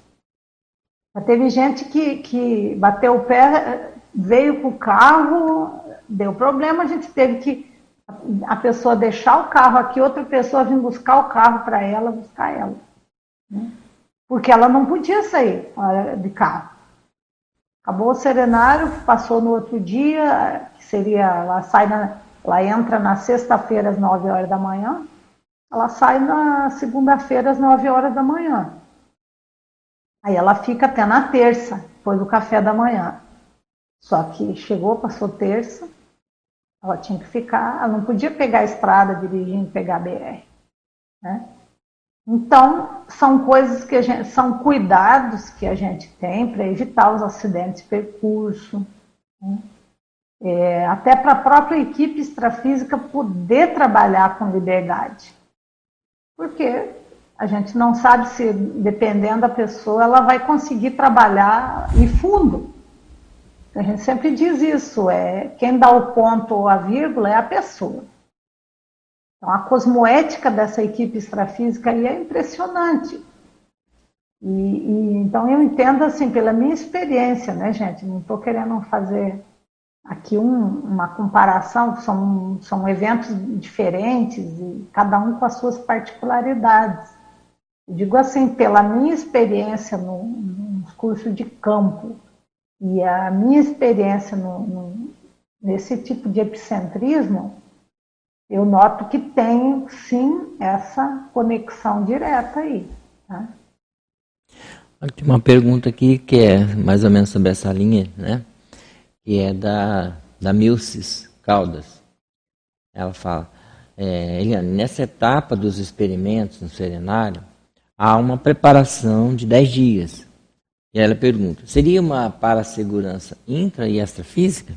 Mas teve gente que, que bateu o pé, veio com o carro, deu problema, a gente teve que a pessoa deixar o carro aqui, outra pessoa vir buscar o carro para ela, buscar ela. Né? Porque ela não podia sair de carro. Acabou o serenário, passou no outro dia, que seria, ela sai na, ela entra na sexta-feira às 9 horas da manhã, ela sai na segunda-feira às 9 horas da manhã. Aí ela fica até na terça, depois do café da manhã. Só que chegou, passou terça, ela tinha que ficar, ela não podia pegar a estrada dirigindo, pegar a BR. Né? Então, são coisas que a gente, são cuidados que a gente tem para evitar os acidentes de percurso. Né? é, até para a própria equipe extrafísica poder trabalhar com liberdade. Porque a gente não sabe se, dependendo da pessoa, ela vai conseguir trabalhar em fundo. A gente sempre diz isso, é quem dá o ponto ou a vírgula é a pessoa. Então, a cosmoética dessa equipe extrafísica aí é impressionante. E, e, então eu entendo assim, pela minha experiência, né, gente? Não estou querendo fazer aqui um, uma comparação, são, são eventos diferentes e cada um com as suas particularidades. Eu digo assim, pela minha experiência no, nos cursos de campo e a minha experiência no, no, nesse tipo de epicentrismo, eu noto que tem sim essa conexão direta aí. Tá? Tem uma pergunta aqui que é mais ou menos sobre essa linha, né? que é da, da Milces Caldas. Ela fala, é, Eliane, nessa etapa dos experimentos no serenário, há uma preparação de 10 dias. E ela pergunta, seria uma para segurança intra e extrafísica?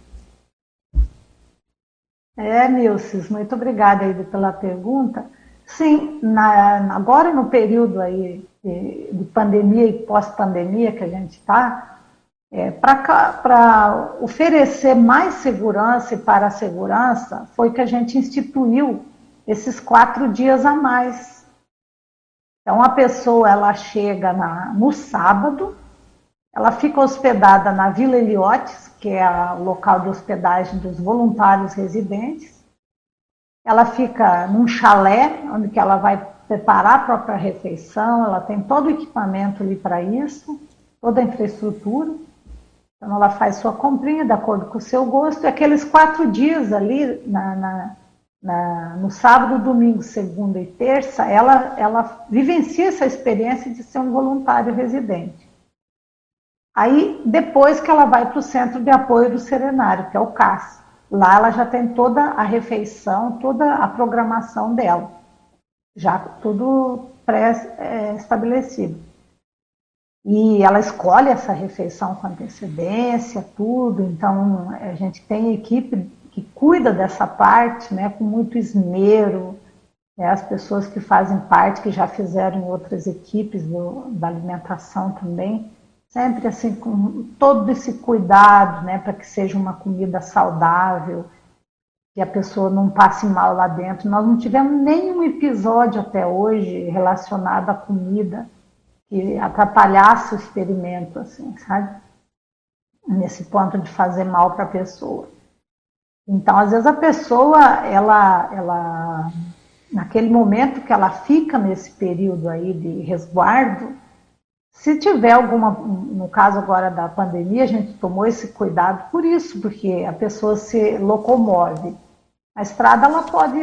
É, Milces, muito obrigada aí pela pergunta. Sim, na, agora no período aí de, de pandemia e pós-pandemia que a gente está, é, para oferecer mais segurança e para a segurança, foi que a gente instituiu esses quatro dias a mais. Então, a pessoa ela chega na, no sábado, ela fica hospedada na Vila Eliotes, que é o local de hospedagem dos voluntários residentes. Ela fica num chalé, onde que ela vai preparar a própria refeição, ela tem todo o equipamento ali para isso, toda a infraestrutura. Então, ela faz sua comprinha de acordo com o seu gosto, e aqueles quatro dias ali, na, na, na, no sábado, domingo, segunda e terça, ela, ela vivencia essa experiência de ser um voluntário residente. Aí, depois que ela vai para o Centro de Apoio do Serenário, que é o CAS, lá ela já tem toda a refeição, toda a programação dela, já tudo pré-estabelecido. E ela escolhe essa refeição com antecedência, tudo. Então, a gente tem equipe que cuida dessa parte, né, com muito esmero, né, as pessoas que fazem parte, que já fizeram outras equipes do, da alimentação também, sempre assim com todo esse cuidado, né, para que seja uma comida saudável, que a pessoa não passe mal lá dentro. Nós não tivemos nenhum episódio até hoje relacionado à comida que atrapalhasse o experimento, assim, sabe? Nesse ponto de fazer mal para a pessoa. Então, às vezes a pessoa, ela, ela, naquele momento que ela fica nesse período aí de resguardo, se tiver alguma, no caso agora da pandemia, a gente tomou esse cuidado por isso, porque a pessoa se locomove. A estrada ela pode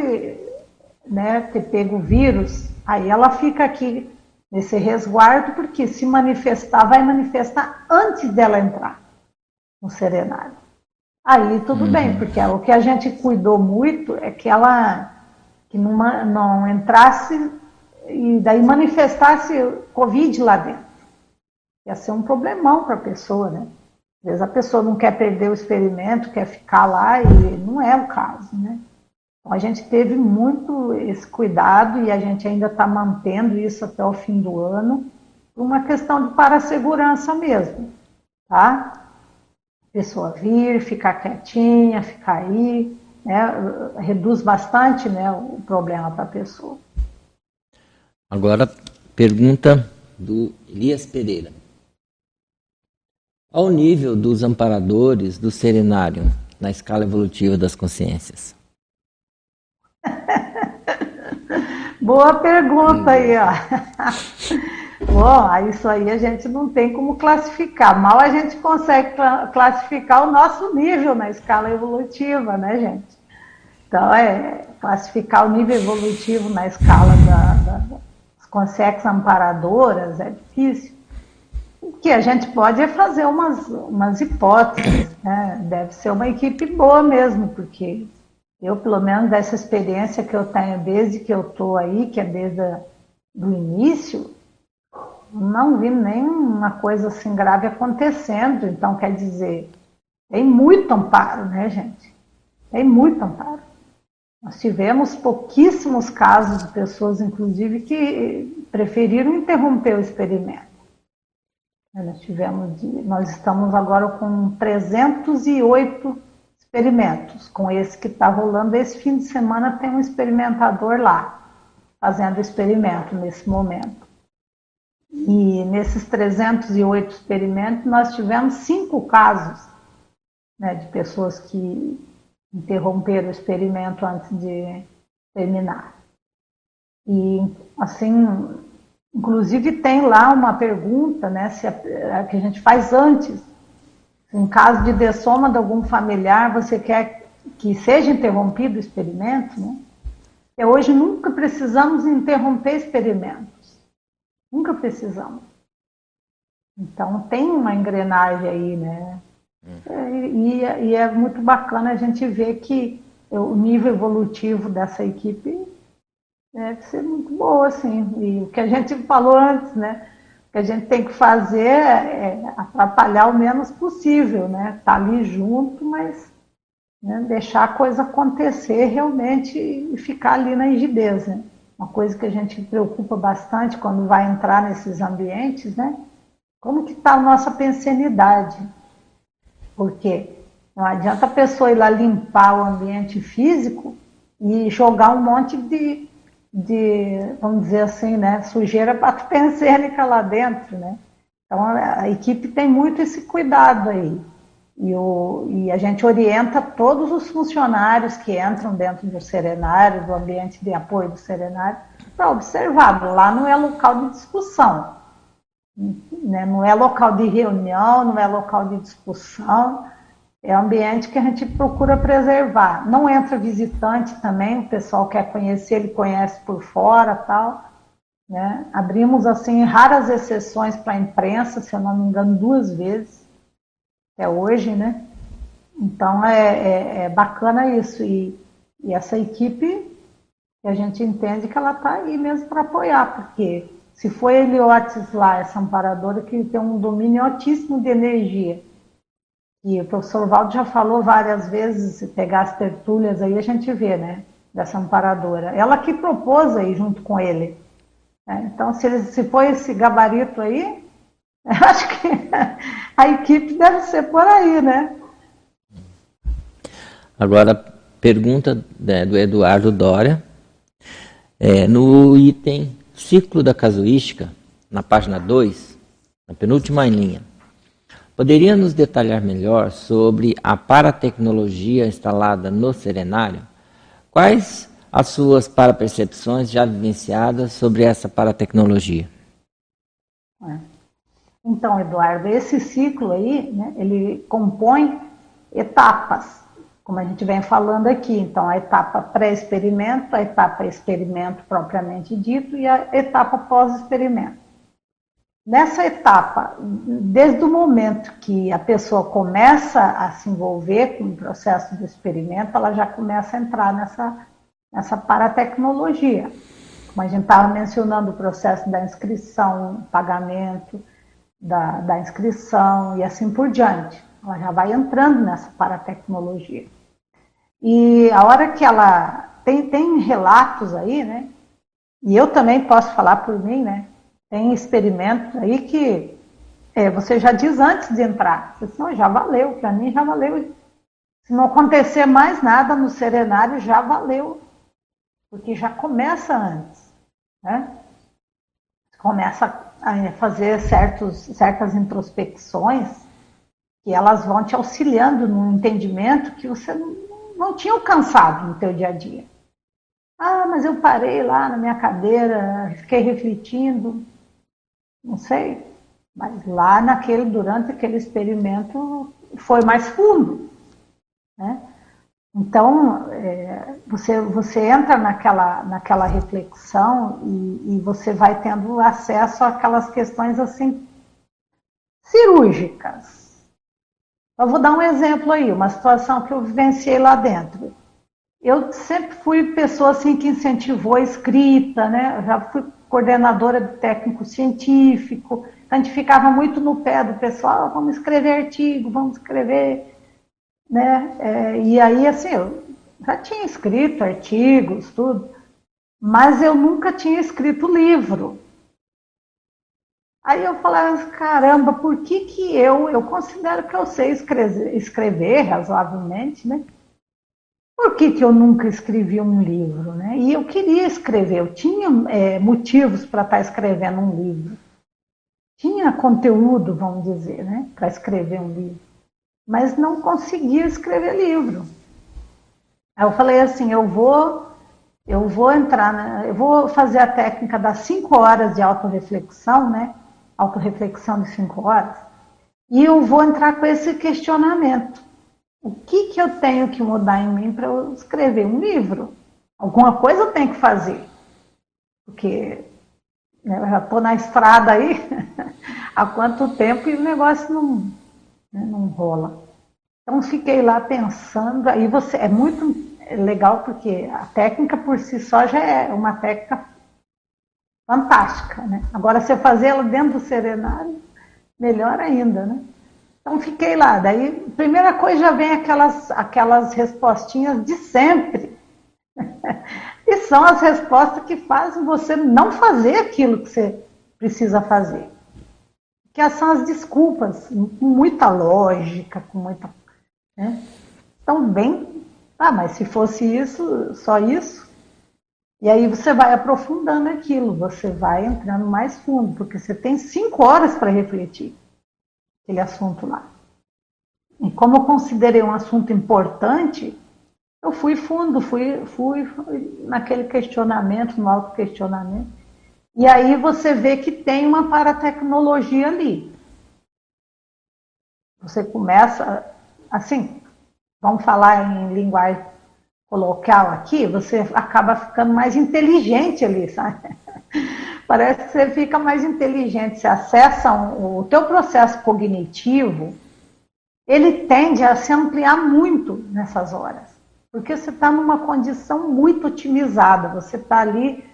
né, ter pego o vírus, aí ela fica aqui nesse resguardo, porque se manifestar, vai manifestar antes dela entrar no serenário. Aí tudo uhum. bem, porque o que a gente cuidou muito é que ela que não, não entrasse e daí manifestasse Covid lá dentro. Ia ser um problemão para a pessoa, né? Às vezes a pessoa não quer perder o experimento, quer ficar lá e não é o caso, né? Então a gente teve muito esse cuidado e a gente ainda está mantendo isso até o fim do ano, uma questão de para segurança mesmo, tá? pessoa vir, ficar quietinha, ficar aí, né, reduz bastante né, o problema para a pessoa. Agora, pergunta do Elias Pereira. Ao nível dos amparadores do serenário na escala evolutiva das consciências? *laughs* Boa pergunta aí, ó. *laughs* Bom, isso aí a gente não tem como classificar. Mal a gente consegue classificar o nosso nível na escala evolutiva, né, gente? Então, é classificar o nível evolutivo na escala da, da, das consciências amparadoras é difícil. O que a gente pode é fazer umas, umas hipóteses, né? Deve ser uma equipe boa mesmo, porque eu, pelo menos, dessa experiência que eu tenho desde que eu estou aí, que é desde o início, não vi nenhuma coisa assim grave acontecendo. Então, quer dizer, tem muito amparo, né, gente? Tem muito amparo. Nós tivemos pouquíssimos casos de pessoas, inclusive, que preferiram interromper o experimento. Nós tivemos, nós estamos agora com 308 experimentos. Com esse que está rolando, esse fim de semana tem um experimentador lá, fazendo experimento nesse momento. E nesses 308 experimentos, nós tivemos cinco casos né, de pessoas que interromperam o experimento antes de terminar. E, assim, inclusive tem lá uma pergunta, né, se a, a que a gente faz antes. Em caso de dessoma de algum familiar, você quer que seja interrompido o experimento, né? E hoje nunca precisamos interromper experimento. Nunca precisamos. Então tem uma engrenagem aí, né? E, e, é muito bacana a gente ver que o nível evolutivo dessa equipe deve ser muito boa, assim. E o que a gente falou antes, né? O que a gente tem que fazer é atrapalhar o menos possível, né? Tá ali junto, mas né, deixar a coisa acontecer realmente e ficar ali na rigidez, né? uma coisa que a gente preocupa bastante quando vai entrar nesses ambientes, né? Como que está a nossa pensenidade? Porque não adianta a pessoa ir lá limpar o ambiente físico e jogar um monte de, de vamos dizer assim, né, sujeira patopensênica lá dentro, né? Então a, a equipe tem muito esse cuidado aí. E, o, e, a gente orienta todos os funcionários que entram dentro do serenário, do ambiente de apoio do serenário, para observar. Lá não é local de discussão, né? não é local de reunião, não é local de discussão, é ambiente que a gente procura preservar. Não entra visitante também, o pessoal quer conhecer, ele conhece por fora tal. Né? Abrimos assim raras exceções para a imprensa, se eu não me engano, duas vezes até hoje, né? Então é, é, é bacana isso. E, e, essa equipe, a gente entende que ela está aí mesmo para apoiar, porque se foi Heliotes lá, essa amparadora que tem um domínio altíssimo de energia, E o professor Valdo já falou várias vezes, se pegar as tertúlias aí, a gente vê, né? Dessa amparadora. Ela que propôs aí junto com ele. Né? Então, se, ele, se foi esse gabarito aí, *laughs* acho que a equipe deve ser por aí, né? Agora, pergunta né, do Eduardo Dória. É, no item ciclo da casuística, na página 2, na penúltima linha, poderia nos detalhar melhor sobre a paratecnologia instalada no serenário? Quais as suas parapercepções já vivenciadas sobre essa paratecnologia? É. Então, Eduardo, esse ciclo aí, né, ele compõe etapas como a gente vem falando aqui. Então, a etapa pré-experimento, a etapa experimento propriamente dito e a etapa pós-experimento. Nessa etapa, desde o momento que a pessoa começa a se envolver com o processo do experimento, ela já começa a entrar nessa, nessa paratecnologia. Como a gente estava mencionando o processo da inscrição, pagamento da, da inscrição e assim por diante. Ela já vai entrando nessa paratecnologia. E a hora que ela. Tem, tem relatos aí, né? E eu também posso falar por mim, né? Tem experimentos aí que é, você já diz antes de entrar. Você diz, não, já valeu, para mim já valeu. Se não acontecer mais nada no serenário, já valeu. Porque já começa antes. Né? Começa a fazer certos, certas introspecções que elas vão te auxiliando no entendimento que você não tinha alcançado no teu dia a dia. Ah, mas eu parei lá na minha cadeira, fiquei refletindo, não sei, mas lá naquele, durante aquele experimento foi mais fundo, né? Então, é, você, você entra naquela, naquela reflexão e, e, você vai tendo acesso àquelas questões assim cirúrgicas, eu vou dar um exemplo aí, uma situação que eu vivenciei lá dentro. Eu sempre fui pessoa assim que incentivou a escrita, né? Eu já fui coordenadora de técnico científico, a gente ficava muito no pé do pessoal, vamos escrever artigo, vamos escrever, né? É, e aí, assim, eu já tinha escrito artigos, tudo, mas eu nunca tinha escrito livro. Aí eu falava, caramba, por que que eu, eu considero que eu sei escrever, escrever razoavelmente, né? Por que, que eu nunca escrevi um livro, né? E eu queria escrever, eu tinha é, motivos para estar tá escrevendo um livro. Tinha conteúdo, vamos dizer, né? Para escrever um livro. Mas não conseguia escrever livro. Aí eu falei assim, eu vou, eu vou entrar, na, eu vou fazer a técnica das cinco horas de autorreflexão, né? autorreflexão de cinco horas, e eu vou entrar com esse questionamento. O que, que eu tenho que mudar em mim para eu escrever um livro? Alguma coisa eu tenho que fazer. Porque né, eu já estou na estrada aí *laughs* há quanto tempo e o negócio não, né, não rola. Então fiquei lá pensando, aí você é muito legal porque a técnica por si só já é uma técnica fantástica, né? Agora, você fazê-la dentro do serenário, melhor ainda, né? Então, fiquei lá. Daí, primeira coisa, já vem aquelas, aquelas respostinhas de sempre. *laughs* e são as respostas que fazem você não fazer aquilo que você precisa fazer. Que são as desculpas, com muita lógica, com muita. Né? Então, bem. Ah, mas se fosse isso, só isso, e aí você vai aprofundando aquilo, você vai entrando mais fundo, porque você tem cinco horas para refletir aquele assunto lá. E como eu considerei um assunto importante, eu fui fundo, fui, fui, fui naquele questionamento, no auto-questionamento. E aí você vê que tem uma paratecnologia ali. Você começa, assim, vamos falar em linguagem coloquial aqui, você acaba ficando mais inteligente ali, sabe? *laughs* Parece que você fica mais inteligente, você acessa um, o teu processo cognitivo, ele tende a se ampliar muito nessas horas, porque você está numa condição muito otimizada, você está ali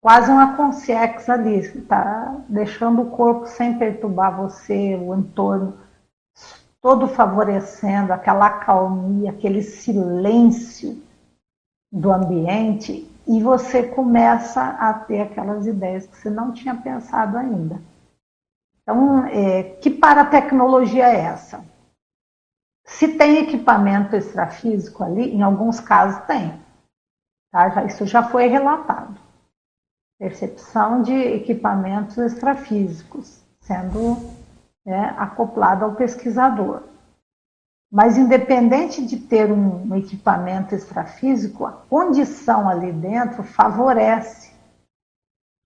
quase uma consciência ali, está deixando o corpo sem perturbar você, o entorno todo favorecendo aquela calmia, aquele silêncio do ambiente, e você começa a ter aquelas ideias que você não tinha pensado ainda. Então, é, que paratecnologia é essa? Se tem equipamento extrafísico ali, em alguns casos tem. Tá? Isso já foi relatado. Percepção de equipamentos extrafísicos sendo né, acoplado ao pesquisador. Mas, independente de ter um equipamento extrafísico, a condição ali dentro favorece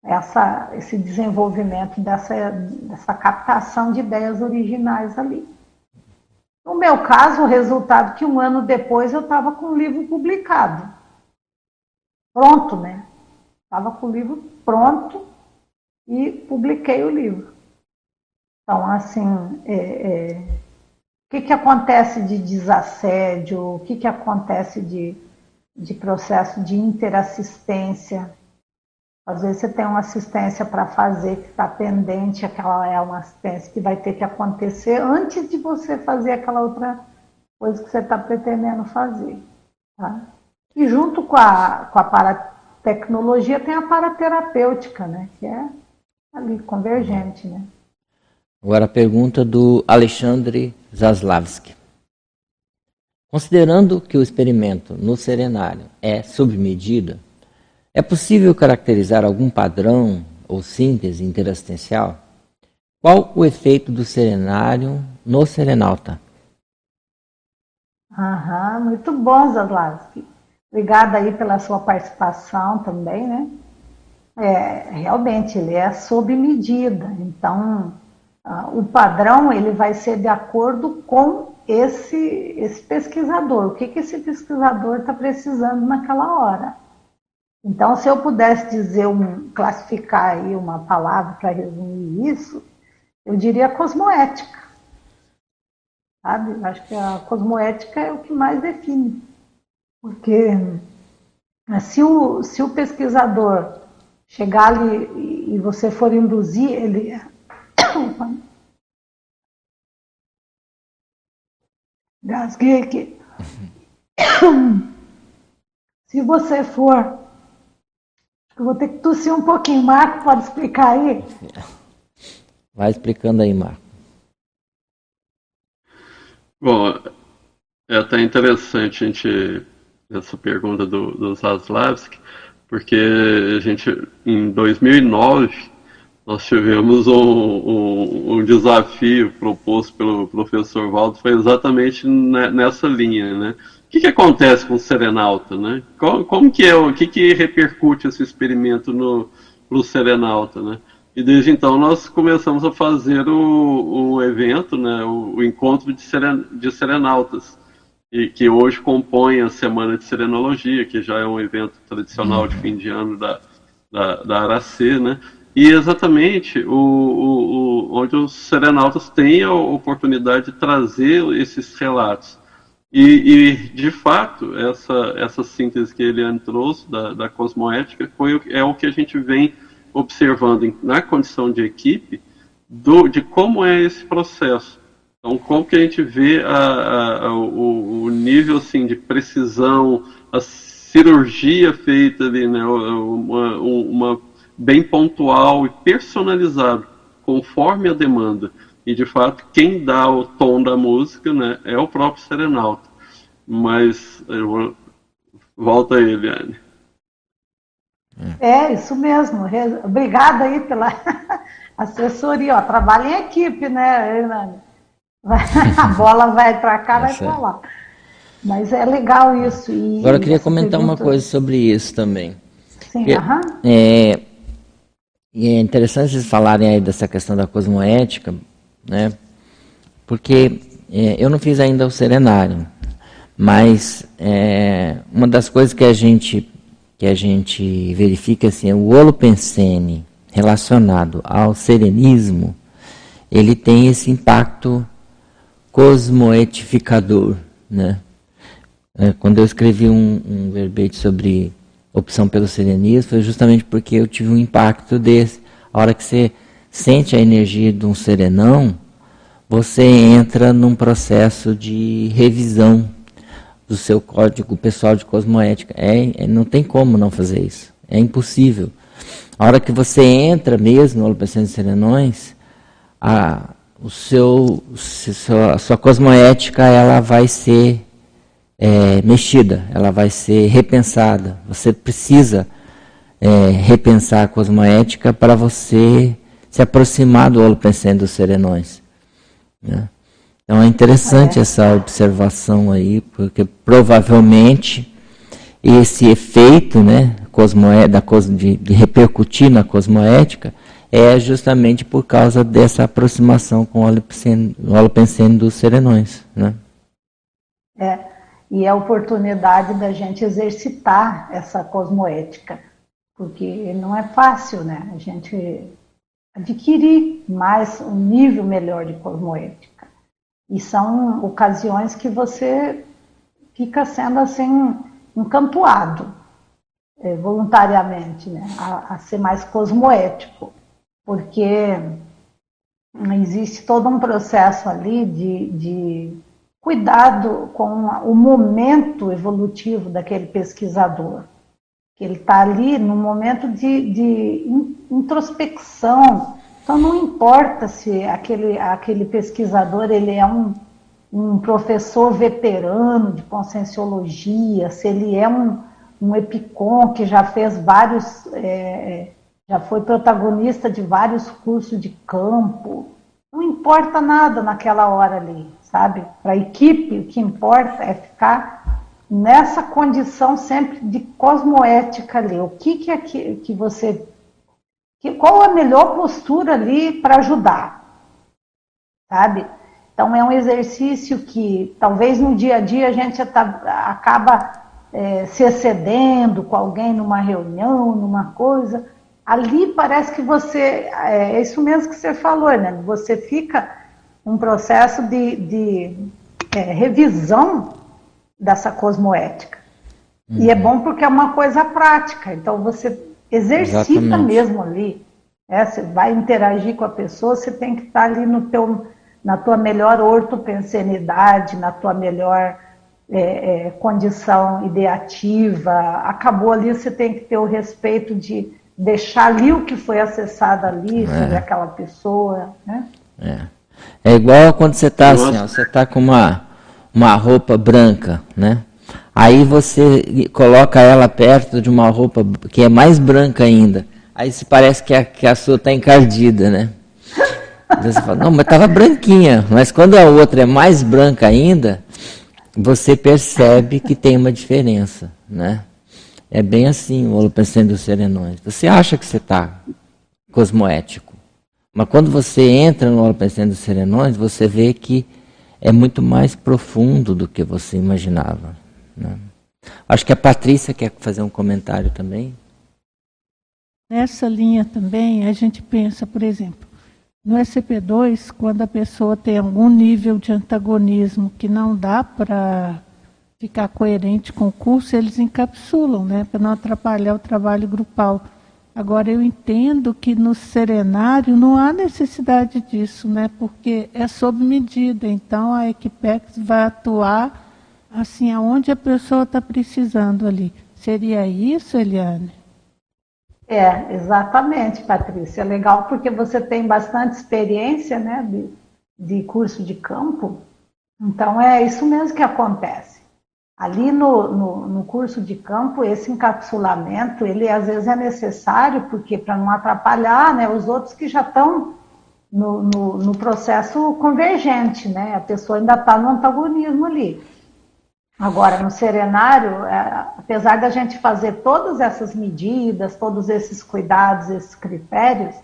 essa, esse desenvolvimento dessa, dessa captação de ideias originais ali. No meu caso, o resultado que um ano depois eu estava com o livro publicado. Pronto, né? Estava com o livro pronto e publiquei o livro. Então, assim, é, é, o que, que acontece de desassédio, o que, que acontece de, de processo de interassistência. Às vezes você tem uma assistência para fazer que está pendente, aquela é uma assistência que vai ter que acontecer antes de você fazer aquela outra coisa que você está pretendendo fazer. Tá? E junto com a, com a paratecnologia tem a paraterapêutica, né? que é ali convergente. Né? Agora a pergunta do Alexandre Zaslavski. Considerando que o experimento no serenário é submedida, é possível caracterizar algum padrão ou síntese interassistencial? Qual o efeito do serenário no serenalta? Aham, muito bom, Zaslavski. Obrigada aí pela sua participação também, né? É, realmente, ele é sob medida, então o padrão ele vai ser de acordo com esse, esse pesquisador, o que, que esse pesquisador está precisando naquela hora. Então, se eu pudesse dizer, um, classificar aí uma palavra para resumir isso, eu diria cosmoética. Sabe? Acho que a cosmoética é o que mais define. Porque se o, se o pesquisador chegar ali e você for induzir ele Gasguei aqui. *coughs* Se você for. Eu vou ter que tossir um pouquinho. Marco, pode explicar aí? *laughs* Vai explicando aí, Marco. Bom, é até interessante a gente essa pergunta do, do Zaslavski, porque a gente, em 2009, nós tivemos um, um, um, desafio proposto pelo professor Waldo, foi exatamente nessa linha, né? O que, que acontece com o Serenauta, né? Como, como que é, o que, que repercute esse experimento no pro Serenauta, né? E desde então nós começamos a fazer o, o evento, né? O, o encontro de, seren, de serenautas, e que hoje compõe a Semana de Serenologia, que já é um evento tradicional de fim de ano da, da, da Aracê, né? E exatamente o, o, o, onde os serenautas têm a oportunidade de trazer esses relatos. E, e de fato, essa, essa síntese que ele trouxe da, da cosmoética foi, é o que a gente vem observando na condição de equipe do, de como é esse processo. Então, como que a gente vê a, a, o, o, nível assim, de precisão, a cirurgia feita ali, né, uma, uma bem pontual e personalizado, conforme a demanda. E de fato, quem dá o tom da música né, é o próprio Serenalta. Mas eu vou... volta aí, Eliane. É, isso mesmo. Obrigada aí pela *laughs* assessoria. Ó, trabalho em equipe, né, Hernani? A *laughs* bola vai para cá, vai para lá. Mas é legal isso. E Agora eu queria comentar pergunta... uma coisa sobre isso também. Sim, aham. É, e é interessante vocês falarem aí dessa questão da cosmoética, né? Porque é, eu não fiz ainda o serenário, mas é, uma das coisas que a gente que a gente verifica assim, é o holopensene relacionado ao serenismo, ele tem esse impacto cosmoetificador, né? É, quando eu escrevi um, um verbete sobre opção pelo serenismo foi justamente porque eu tive um impacto desse. A hora que você sente a energia de um serenão, você entra num processo de revisão do seu código pessoal de cosmoética. É, é, não tem como não fazer isso. É impossível. A hora que você entra mesmo no Holopensene Serenões, a, o seu, a sua cosmoética ela vai ser é, mexida, ela vai ser repensada. Você precisa é, repensar a cosmoética para você se aproximar do Holopensene dos Serenões. Né? Então é interessante é. essa observação aí, porque provavelmente esse efeito né, cosmoé, da, de, de repercutir na cosmoética é justamente por causa dessa aproximação com o holopensene dos serenões. Né? É, e é a oportunidade da gente exercitar essa cosmoética, porque não é fácil né, a gente adquirir mais um nível melhor de cosmoética. E são ocasiões que você fica sendo assim encantuado é, voluntariamente né, a, a, ser mais cosmoético, porque existe todo um processo ali de, de cuidado com o momento evolutivo daquele pesquisador. Ele está ali no momento de, de introspecção. Então não importa se aquele, aquele pesquisador ele é um, um professor veterano de conscienciologia, se ele é um, um epicom que já fez vários, é, é, já foi protagonista de vários cursos de campo. Não importa nada naquela hora ali, sabe? Para a equipe, o que importa é ficar nessa condição sempre de cosmoética ali. O que, que é que, que você. Que, qual a melhor postura ali para ajudar? Sabe? Então é um exercício que talvez no dia a dia a gente tá, acaba é, se excedendo com alguém numa reunião, numa coisa, ali parece que você, é, é isso mesmo que você falou, né? Você fica um processo de, de é, revisão dessa cosmoética. Uhum. E é uhum. bom porque é uma coisa prática, então você exercita Exatamente. mesmo ali. É, você vai interagir com a pessoa, você tem que estar ali no teu, na tua melhor ortopensenidade, na tua melhor é, é, condição ideativa, acabou ali, você tem que ter o respeito de deixar ali o que foi acessado ali, é. sobre aquela pessoa, né? É. É igual quando você está assim, ó, você está com uma, uma roupa branca, né? Aí você coloca ela perto de uma roupa que é mais branca ainda. Aí se parece que a, que a sua está encardida, né? Você fala, não, mas estava branquinha. Mas quando a outra é mais branca ainda, você percebe que tem uma diferença, né? É bem assim o Holopensene dos Serenões. Você acha que você está cosmoético, mas quando você entra no Holopensene dos Serenões, você vê que é muito mais profundo do que você imaginava. Né? Acho que a Patrícia quer fazer um comentário também. Nessa linha também, a gente pensa, por exemplo, no SCP-2, quando a pessoa tem algum nível de antagonismo que não dá para ficar coerente com o curso, eles encapsulam, né, para não atrapalhar o trabalho grupal. Agora, eu entendo que no serenário não há necessidade disso, né, porque é sob medida. Então, a Equipex vai atuar assim aonde a pessoa está precisando ali. Seria isso, Eliane? É, exatamente, Patrícia. É legal porque você tem bastante experiência né, de, de curso de campo. Então, é isso mesmo que acontece. Ali no, no, no, curso de campo, esse encapsulamento, ele às vezes é necessário, porque para não atrapalhar né, os outros que já estão no, no, no processo convergente, né? A pessoa ainda está no antagonismo ali. Agora, no serenário, é, apesar da gente fazer todas essas medidas, todos esses cuidados, esses critérios,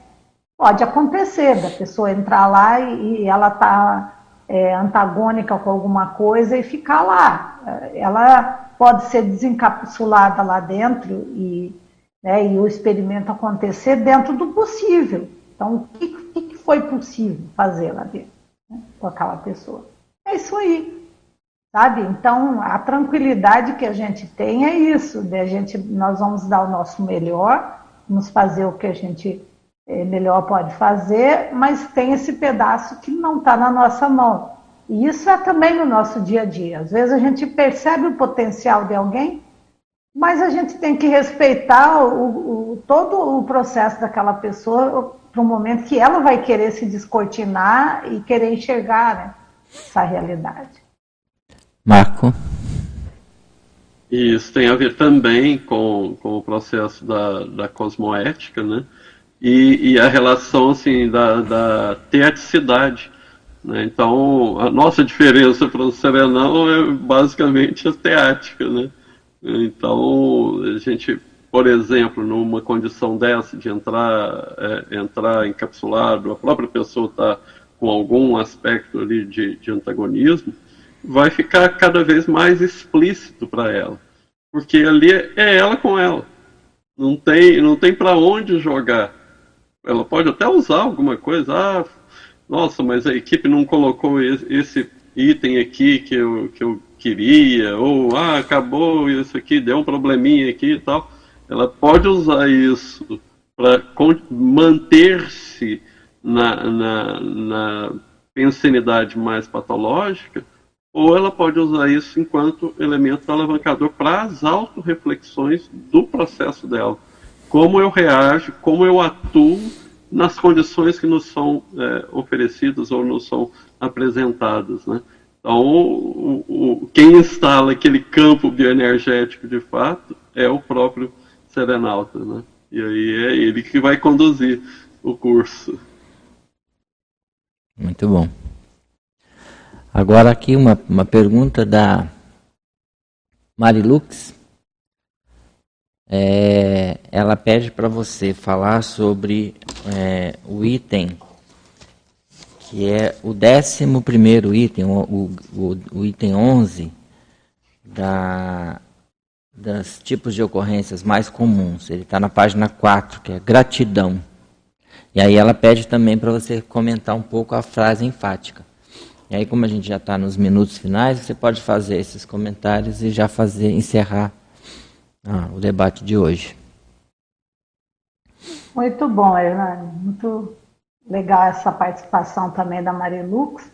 pode acontecer da pessoa entrar lá e, e ela está é, antagônica com alguma coisa e ficar lá. Ela pode ser desencapsulada lá dentro e, né, e o experimento acontecer dentro do possível. Então, o que, que foi possível fazer lá dentro né, com aquela pessoa? É isso aí sabe? Então, a tranquilidade que a gente tem é isso, de a gente, nós vamos dar o nosso melhor, nos fazer o que a gente melhor pode fazer, mas tem esse pedaço que não está na nossa mão. E isso é também no nosso dia a dia. Às vezes a gente percebe o potencial de alguém, mas a gente tem que respeitar o, o, todo o processo daquela pessoa para o momento que ela vai querer se descortinar e querer enxergar né, essa realidade. Marco. E isso tem a ver também com, com o processo da, da cosmoética, né? E, e a relação assim da, da teaticidade. Né? Então, a nossa diferença para o serenão é basicamente a teática, né? Então, a gente, por exemplo, numa condição dessa de entrar, é, entrar encapsulado, a própria pessoa está com algum aspecto ali de, de antagonismo, vai ficar cada vez mais explícito para ela. Porque ali é ela com ela. Não tem, não tem para onde jogar. Ela pode até usar alguma coisa. Ah, nossa, mas a equipe não colocou esse item aqui que eu, que eu queria. Ou, ah, acabou isso aqui, deu um probleminha aqui e tal. Ela pode usar isso para manter-se na, na, na pensanidade mais patológica ou ela pode usar isso enquanto elemento alavancador para as autorreflexões do processo dela. Como eu reajo, como eu atuo nas condições que nos são é, oferecidas ou nos são apresentadas. Né? Então, o, o, quem instala aquele campo bioenergético de fato é o próprio serenauta. Né? E aí é ele que vai conduzir o curso. Muito bom. Agora aqui uma, uma pergunta da Marilux. É, ela pede para você falar sobre é, o item que é o décimo primeiro item, o, o, o item 11 da, das tipos de ocorrências mais comuns. Ele está na página 4, que é gratidão. E aí ela pede também para você comentar um pouco a frase enfática. E aí, como a gente já está nos minutos finais, você pode fazer esses comentários e já fazer encerrar ah, o debate de hoje. Muito bom, Hernani. Muito legal essa participação também da Marilux.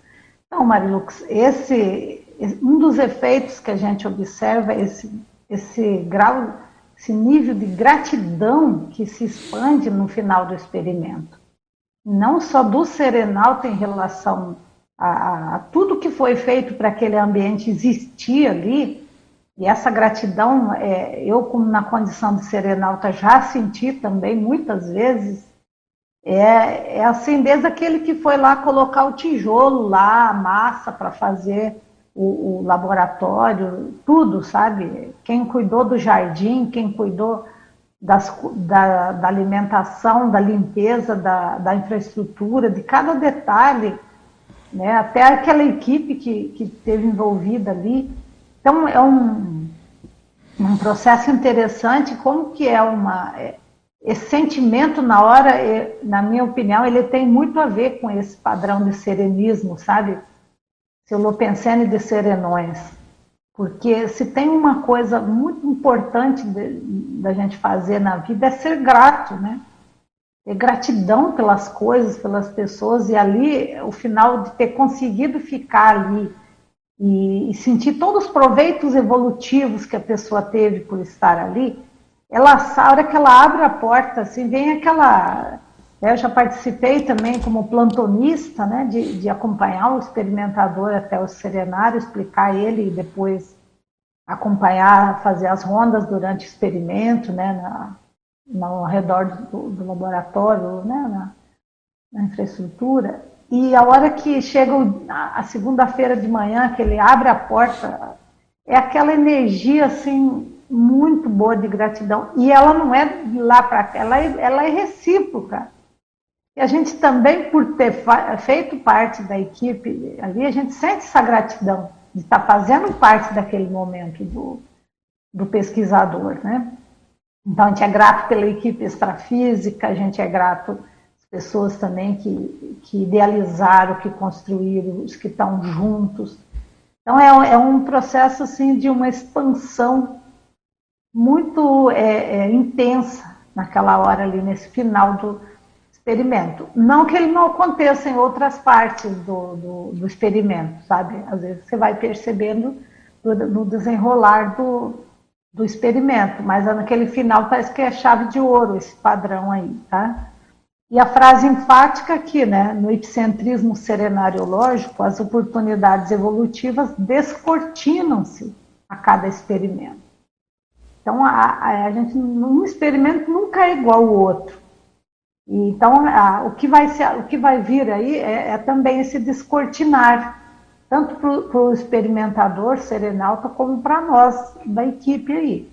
Então, Marilux, esse, um dos efeitos que a gente observa é esse, esse grau, esse nível de gratidão que se expande no final do experimento. Não só do serenal tem relação a, a tudo que foi feito para aquele ambiente existir ali, e essa gratidão, é, eu como na condição de serenalta já senti também muitas vezes, é, é assim, desde aquele que foi lá colocar o tijolo lá, a massa para fazer o, o, laboratório, tudo, sabe? Quem cuidou do jardim, quem cuidou das, da, da, alimentação, da limpeza, da, da infraestrutura, de cada detalhe né? até aquela equipe que, que teve envolvida ali. Então, é um, um processo interessante, como que é uma... É, esse sentimento na hora, é, na minha opinião, ele tem muito a ver com esse padrão de serenismo, sabe? Silopensene de serenões. Porque se tem uma coisa muito importante da gente fazer na vida é ser grato, né? é gratidão pelas coisas, pelas pessoas, e ali, o final de ter conseguido ficar ali e, e, sentir todos os proveitos evolutivos que a pessoa teve por estar ali, ela, a hora que ela abre a porta, assim, vem aquela. Eu já participei também como plantonista, né, de, de acompanhar o experimentador até o serenário, explicar ele e depois acompanhar, fazer as rondas durante o experimento, né, na, ao redor do, do laboratório, né, na, na, infraestrutura. E a hora que chega a segunda-feira de manhã, que ele abre a porta, é aquela energia assim muito boa de gratidão. E ela não é de lá para cá, ela é, ela é recíproca. E a gente também, por ter feito parte da equipe ali, a gente sente essa gratidão de estar fazendo parte daquele momento do, do pesquisador, né? Então, a gente é grato pela equipe extrafísica, a gente é grato pessoas também que, que idealizaram, que construíram, os que estão juntos. Então, é, é um processo assim, de uma expansão muito é, é, intensa naquela hora ali, nesse final do experimento. Não que ele não aconteça em outras partes do, do, do experimento, sabe? Às vezes você vai percebendo no desenrolar do, do experimento, mas naquele final parece que é chave de ouro esse padrão aí, tá? E a frase enfática aqui, né? No epicentrismo serenariológico, as oportunidades evolutivas descortinam-se a cada experimento. Então, a, a, gente, um experimento nunca é igual ao outro. Então, a, o, que vai ser, o que vai vir aí é, é também esse descortinar, tanto para o experimentador serenalta como para nós da equipe aí.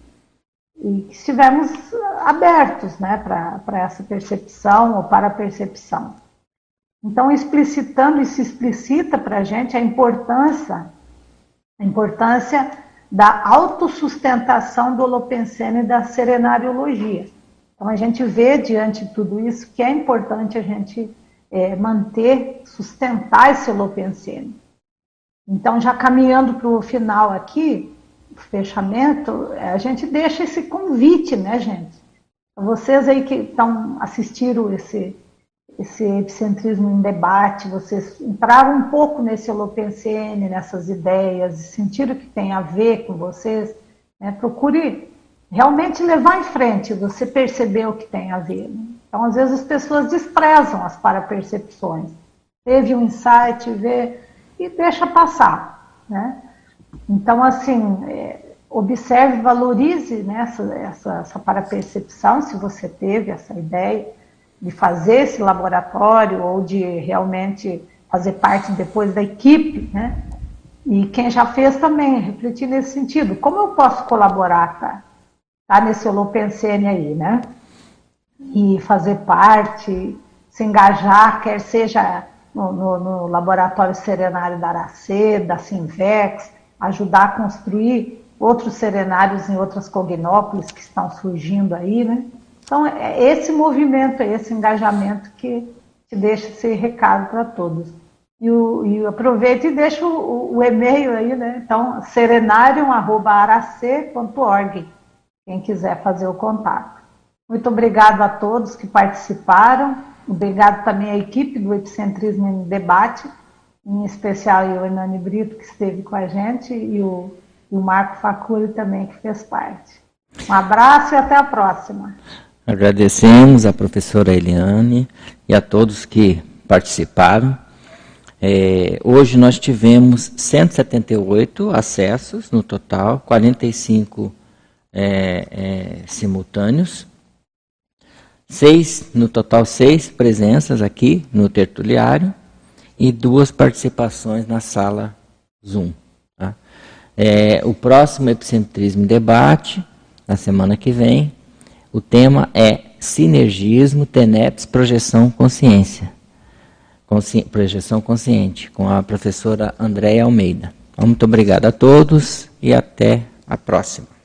E que estivemos abertos né, para essa percepção ou para a percepção. Então, explicitando e se explicita para a gente a importância, a importância da autossustentação do Holopensene e da serenariologia. Então, a gente vê, diante de tudo isso, que é importante a gente é, manter, sustentar esse Holopensene. Então, já caminhando para o final aqui, fechamento, é, a gente deixa esse convite, né, gente? Vocês aí que estão assistindo esse, esse epicentrismo em debate, vocês entraram um pouco nesse holopensene, nessas ideias, sentiram que tem a ver com vocês, né? procure realmente levar em frente, você perceber o que tem a ver. Né? Então, às vezes, as pessoas desprezam as parapercepções. Teve um insight, vê e deixa passar. Né? Então, assim, é, observe, valorize né, essa, essa, essa parapercepção, se você teve essa ideia de fazer esse laboratório ou de realmente fazer parte depois da equipe, né? E quem já fez também, refletir nesse sentido. Como eu posso colaborar, tá? Tá nesse Holopensene aí, né? E fazer parte, se engajar, quer seja no, no, no laboratório serenário da Aracê, da Sinvex, ajudar a construir outros serenários em outras cognópolis que estão surgindo aí, né? Então, é esse movimento, é esse engajamento que te deixa esse recado para todos. E, o, e aproveito e deixo o, o, e-mail aí, né? Então, serenarium.arac.org, quem quiser fazer o contato. Muito obrigado a todos que participaram. Obrigado também à equipe do Epicentrismo em Debate, em especial o Hernani Brito, que esteve com a gente, e o, e o Marco Facuri também, que fez parte. Um abraço e até a próxima. Agradecemos a professora Eliane e a todos que participaram. É, hoje nós tivemos 178 acessos no total, 45 é, é, simultâneos, seis, no total seis presenças aqui no tertuliário e duas participações na sala Zoom. Tá? É, o próximo Epicentrismo Debate, na semana que vem, o tema é Sinergismo, TENEPS, Projeção Consciência. Consci... Projeção Consciente, com a professora Andréia Almeida. Então, muito obrigado a todos e até a próxima.